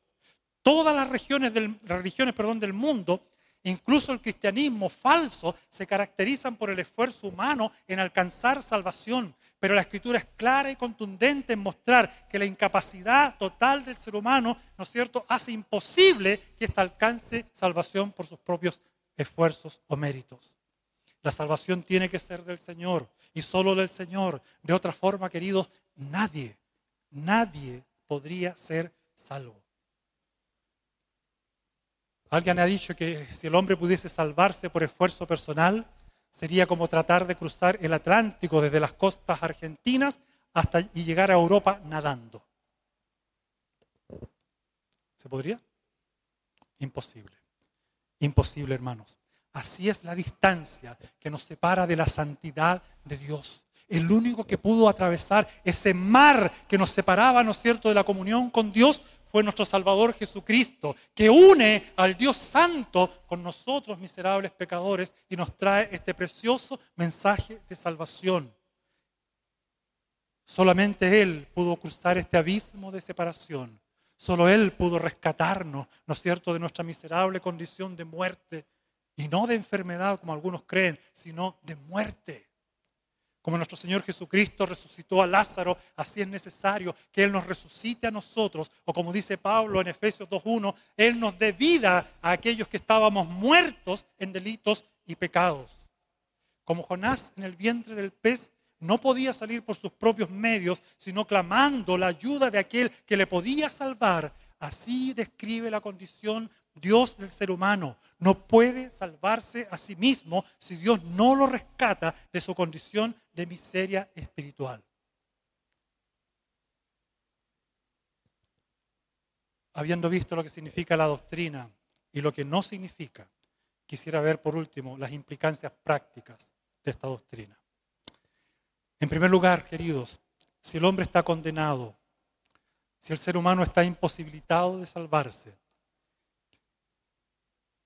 Todas las regiones del, religiones del mundo, incluso el cristianismo falso, se caracterizan por el esfuerzo humano en alcanzar salvación. Pero la escritura es clara y contundente en mostrar que la incapacidad total del ser humano, ¿no es cierto?, hace imposible que ésta alcance salvación por sus propios esfuerzos o méritos. La salvación tiene que ser del Señor y solo del Señor. De otra forma, queridos, nadie, nadie podría ser salvo. Alguien ha dicho que si el hombre pudiese salvarse por esfuerzo personal, sería como tratar de cruzar el Atlántico desde las costas argentinas hasta y llegar a Europa nadando. ¿Se podría? Imposible. Imposible, hermanos. Así es la distancia que nos separa de la santidad de Dios. El único que pudo atravesar ese mar que nos separaba, ¿no es cierto?, de la comunión con Dios fue nuestro Salvador Jesucristo, que une al Dios Santo con nosotros, miserables pecadores, y nos trae este precioso mensaje de salvación. Solamente Él pudo cruzar este abismo de separación. Solo Él pudo rescatarnos, ¿no es cierto?, de nuestra miserable condición de muerte. Y no de enfermedad, como algunos creen, sino de muerte. Como nuestro Señor Jesucristo resucitó a Lázaro, así es necesario que Él nos resucite a nosotros. O como dice Pablo en Efesios 2.1, Él nos dé vida a aquellos que estábamos muertos en delitos y pecados. Como Jonás en el vientre del pez no podía salir por sus propios medios, sino clamando la ayuda de aquel que le podía salvar. Así describe la condición Dios del ser humano no puede salvarse a sí mismo si Dios no lo rescata de su condición de miseria espiritual. Habiendo visto lo que significa la doctrina y lo que no significa, quisiera ver por último las implicancias prácticas de esta doctrina. En primer lugar, queridos, si el hombre está condenado, si el ser humano está imposibilitado de salvarse,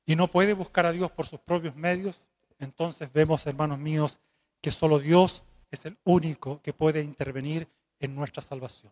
y no puede buscar a Dios por sus propios medios, entonces vemos, hermanos míos, que solo Dios es el único que puede intervenir en nuestra salvación.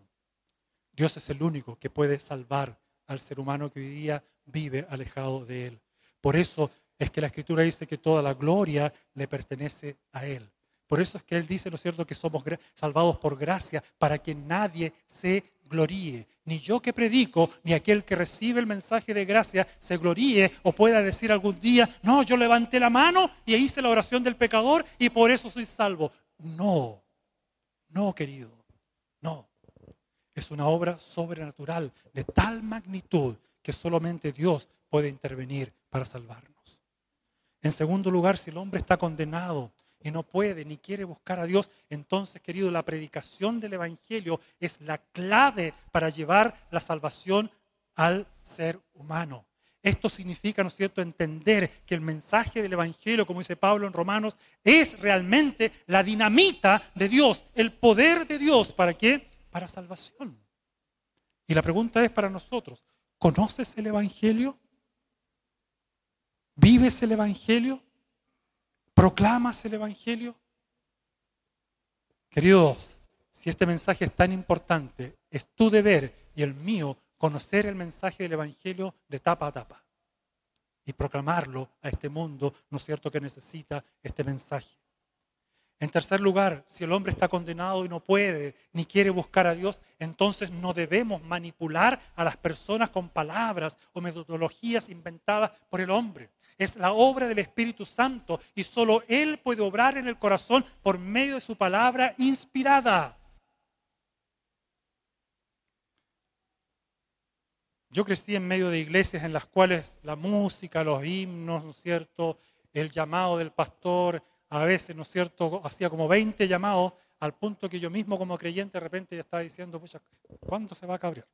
Dios es el único que puede salvar al ser humano que hoy día vive alejado de Él. Por eso es que la Escritura dice que toda la gloria le pertenece a Él. Por eso es que Él dice, ¿no es cierto?, que somos salvados por gracia para que nadie se gloríe. Ni yo que predico, ni aquel que recibe el mensaje de gracia se gloríe o pueda decir algún día, no, yo levanté la mano y hice la oración del pecador y por eso soy salvo. No, no, querido, no. Es una obra sobrenatural de tal magnitud que solamente Dios puede intervenir para salvarnos. En segundo lugar, si el hombre está condenado y no puede ni quiere buscar a Dios, entonces, querido, la predicación del Evangelio es la clave para llevar la salvación al ser humano. Esto significa, ¿no es cierto?, entender que el mensaje del Evangelio, como dice Pablo en Romanos, es realmente la dinamita de Dios, el poder de Dios. ¿Para qué? Para salvación. Y la pregunta es para nosotros, ¿conoces el Evangelio? ¿Vives el Evangelio? ¿Proclamas el Evangelio? Queridos, si este mensaje es tan importante, es tu deber y el mío conocer el mensaje del Evangelio de tapa a tapa y proclamarlo a este mundo, ¿no es cierto?, que necesita este mensaje. En tercer lugar, si el hombre está condenado y no puede ni quiere buscar a Dios, entonces no debemos manipular a las personas con palabras o metodologías inventadas por el hombre. Es la obra del Espíritu Santo y solo Él puede obrar en el corazón por medio de su palabra inspirada. Yo crecí en medio de iglesias en las cuales la música, los himnos, ¿no es cierto? El llamado del pastor, a veces, ¿no es cierto? Hacía como 20 llamados al punto que yo mismo como creyente de repente ya estaba diciendo, pucha, ¿cuándo se va a cabrear?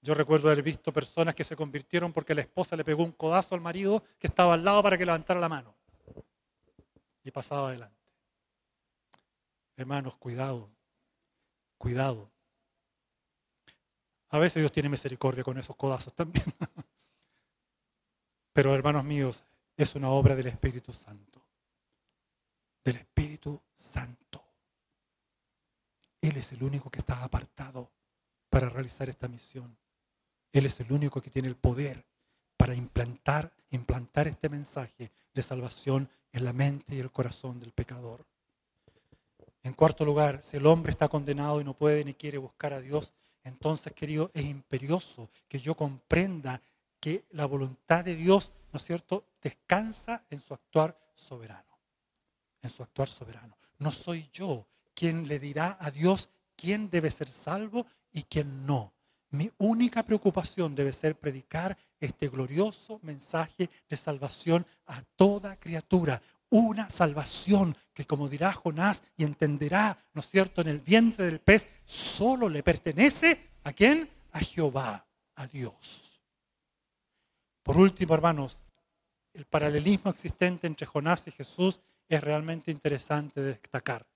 Yo recuerdo haber visto personas que se convirtieron porque la esposa le pegó un codazo al marido que estaba al lado para que levantara la mano. Y pasaba adelante. Hermanos, cuidado Cuidado. A veces Dios tiene misericordia con esos codazos también. Pero hermanos míos, es una obra del Espíritu Santo. Del Espíritu Santo. Él es el único que está apartado para realizar esta misión. Él es el único que tiene el poder para implantar, implantar este mensaje de salvación en la mente y el corazón del pecador. En cuarto lugar, si el hombre está condenado y no puede ni quiere buscar a Dios, entonces, querido, es imperioso que yo comprenda que la voluntad de Dios, ¿no es cierto?, descansa en su actuar soberano. En su actuar soberano. No soy yo quien le dirá a Dios quién debe ser salvo y quién no. Mi única preocupación debe ser predicar este glorioso mensaje de salvación a toda criatura una salvación que, como dirá Jonás y entenderá, ¿no es cierto?, en el vientre del pez, solo le pertenece a quién? A Jehová, a Dios. Por último, hermanos, el paralelismo existente entre Jonás y Jesús es realmente interesante de destacar.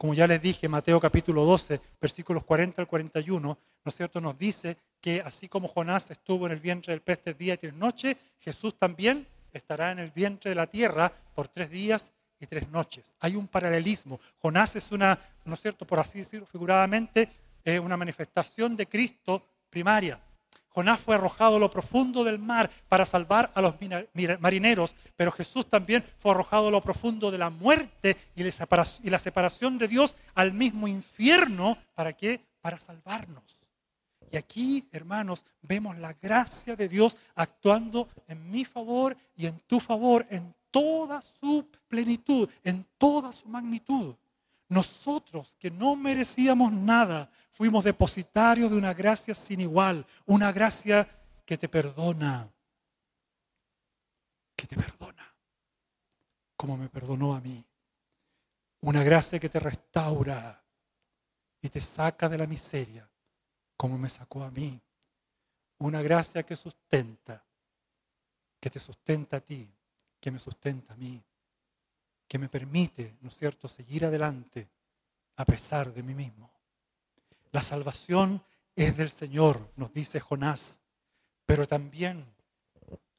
Como ya les dije, Mateo capítulo 12, versículos 40 al 41, ¿no es cierto?, nos dice que así como Jonás estuvo en el vientre del pez tres días y tres noches, Jesús también estará en el vientre de la tierra por tres días y tres noches. Hay un paralelismo. Jonás es una, ¿no es cierto?, por así decirlo figuradamente, una manifestación de Cristo primaria. Jonás fue arrojado a lo profundo del mar para salvar a los marineros, pero Jesús también fue arrojado a lo profundo de la muerte y la separación de Dios al mismo infierno. ¿Para qué? Para salvarnos. Y aquí, hermanos, vemos la gracia de Dios actuando en mi favor y en tu favor, en toda su plenitud, en toda su magnitud. Nosotros que no merecíamos nada, fuimos depositarios de una gracia sin igual, una gracia que te perdona, que te perdona, como me perdonó a mí. Una gracia que te restaura y te saca de la miseria como me sacó a mí. Una gracia que sustenta, que te sustenta a ti, que me sustenta a mí, que me permite, ¿no es cierto?, seguir adelante a pesar de mí mismo. La salvación es del Señor, nos dice Jonás, pero también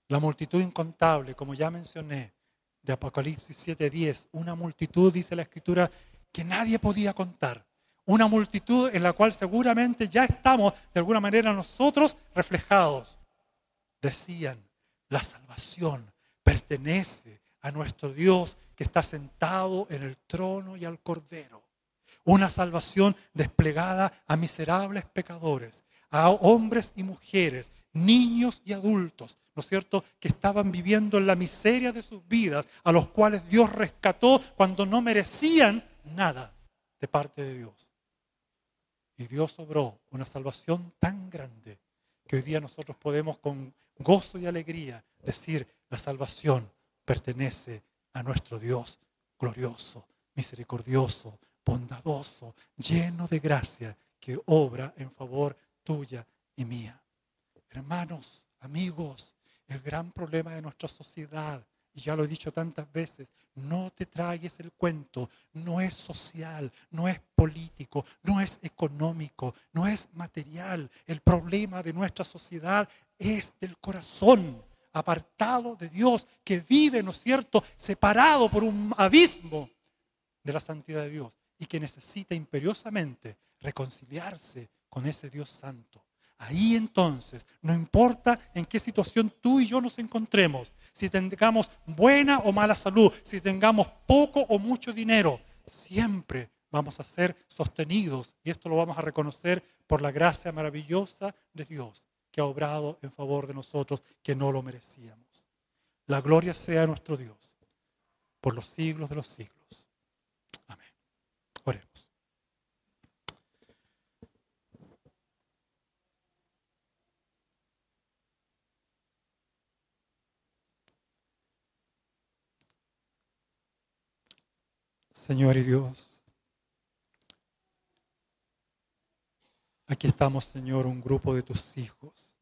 la multitud incontable, como ya mencioné, de Apocalipsis 7:10, una multitud, dice la Escritura, que nadie podía contar una multitud en la cual seguramente ya estamos de alguna manera nosotros reflejados. Decían, la salvación pertenece a nuestro Dios que está sentado en el trono y al cordero. Una salvación desplegada a miserables pecadores, a hombres y mujeres, niños y adultos, ¿no es cierto?, que estaban viviendo en la miseria de sus vidas, a los cuales Dios rescató cuando no merecían nada de parte de Dios. Y Dios obró una salvación tan grande que hoy día nosotros podemos con gozo y alegría decir, la salvación pertenece a nuestro Dios glorioso, misericordioso, bondadoso, lleno de gracia, que obra en favor tuya y mía. Hermanos, amigos, el gran problema de nuestra sociedad y ya lo he dicho tantas veces, no te traigas el cuento, no es social, no es político, no es económico, no es material. El problema de nuestra sociedad es del corazón, apartado de Dios, que vive, ¿no es cierto?, separado por un abismo de la santidad de Dios y que necesita imperiosamente reconciliarse con ese Dios santo. Ahí entonces, no importa en qué situación tú y yo nos encontremos, si tengamos buena o mala salud, si tengamos poco o mucho dinero, siempre vamos a ser sostenidos y esto lo vamos a reconocer por la gracia maravillosa de Dios que ha obrado en favor de nosotros que no lo merecíamos. La gloria sea nuestro Dios por los siglos de los siglos. Oremos. Señor y Dios, aquí estamos, Señor, un grupo de tus hijos,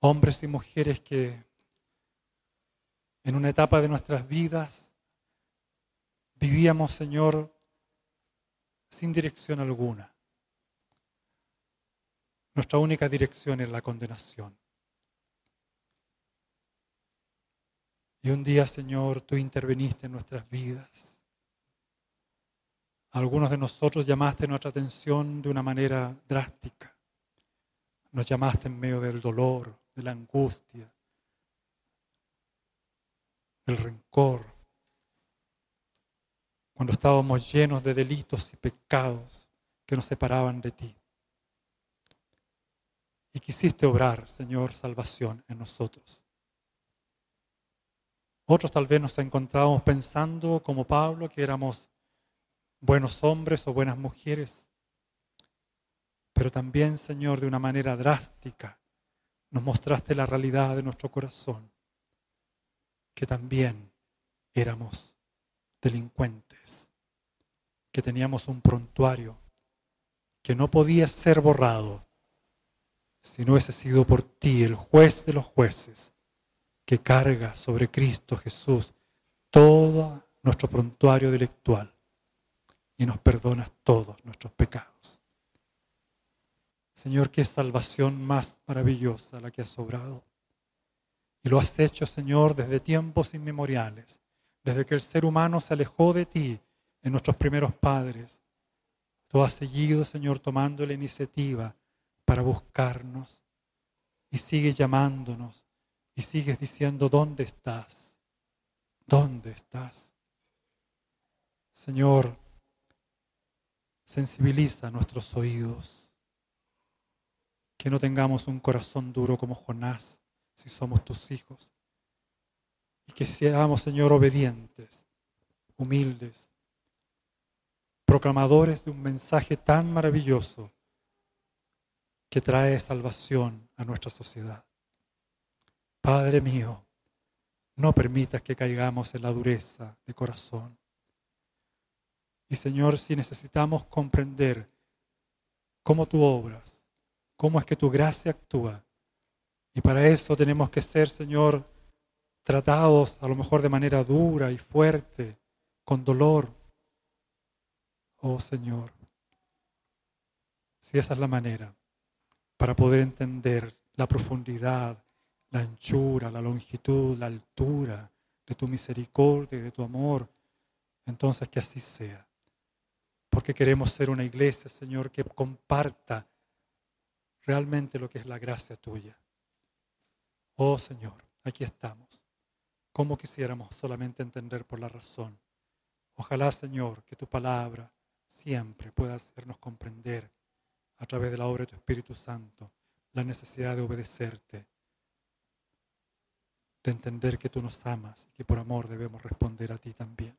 hombres y mujeres que en una etapa de nuestras vidas vivíamos, Señor, sin dirección alguna. Nuestra única dirección es la condenación. Y un día, Señor, tú interveniste en nuestras vidas. Algunos de nosotros llamaste nuestra atención de una manera drástica. Nos llamaste en medio del dolor, de la angustia, del rencor. Cuando estábamos llenos de delitos y pecados que nos separaban de ti. Y quisiste obrar, Señor, salvación en nosotros. Otros tal vez nos encontrábamos pensando, como Pablo, que éramos buenos hombres o buenas mujeres. Pero también, Señor, de una manera drástica, nos mostraste la realidad de nuestro corazón, que también éramos delincuentes, que teníamos un prontuario que no podía ser borrado si no hubiese sido por ti, el juez de los jueces, que carga sobre Cristo Jesús todo nuestro prontuario delictual y nos perdonas todos nuestros pecados. Señor, qué salvación más maravillosa la que has obrado. Y lo has hecho, Señor, desde tiempos inmemoriales, desde que el ser humano se alejó de ti en nuestros primeros padres. Tú has seguido, Señor, tomando la iniciativa para buscarnos y sigues llamándonos y sigues diciendo, ¿dónde estás? ¿Dónde estás? Señor, sensibiliza nuestros oídos, que no tengamos un corazón duro como Jonás si somos tus hijos, y que seamos, Señor, obedientes, humildes, proclamadores de un mensaje tan maravilloso que trae salvación a nuestra sociedad. Padre mío, no permitas que caigamos en la dureza de corazón. Y Señor, si necesitamos comprender cómo tú obras, cómo es que tu gracia actúa, y para eso tenemos que ser, Señor, tratados a lo mejor de manera dura y fuerte, con dolor. Oh Señor, si esa es la manera para poder entender la profundidad la anchura, la longitud, la altura de tu misericordia y de tu amor, entonces que así sea. Porque queremos ser una iglesia, Señor, que comparta realmente lo que es la gracia tuya. Oh Señor, aquí estamos. Como quisiéramos solamente entender por la razón. Ojalá, Señor, que tu palabra siempre pueda hacernos comprender a través de la obra de tu Espíritu Santo la necesidad de obedecerte de entender que tú nos amas y que por amor debemos responder a ti también.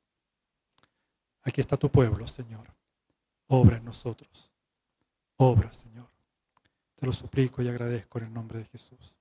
Aquí está tu pueblo, Señor. Obra en nosotros. Obra, Señor. Te lo suplico y agradezco en el nombre de Jesús.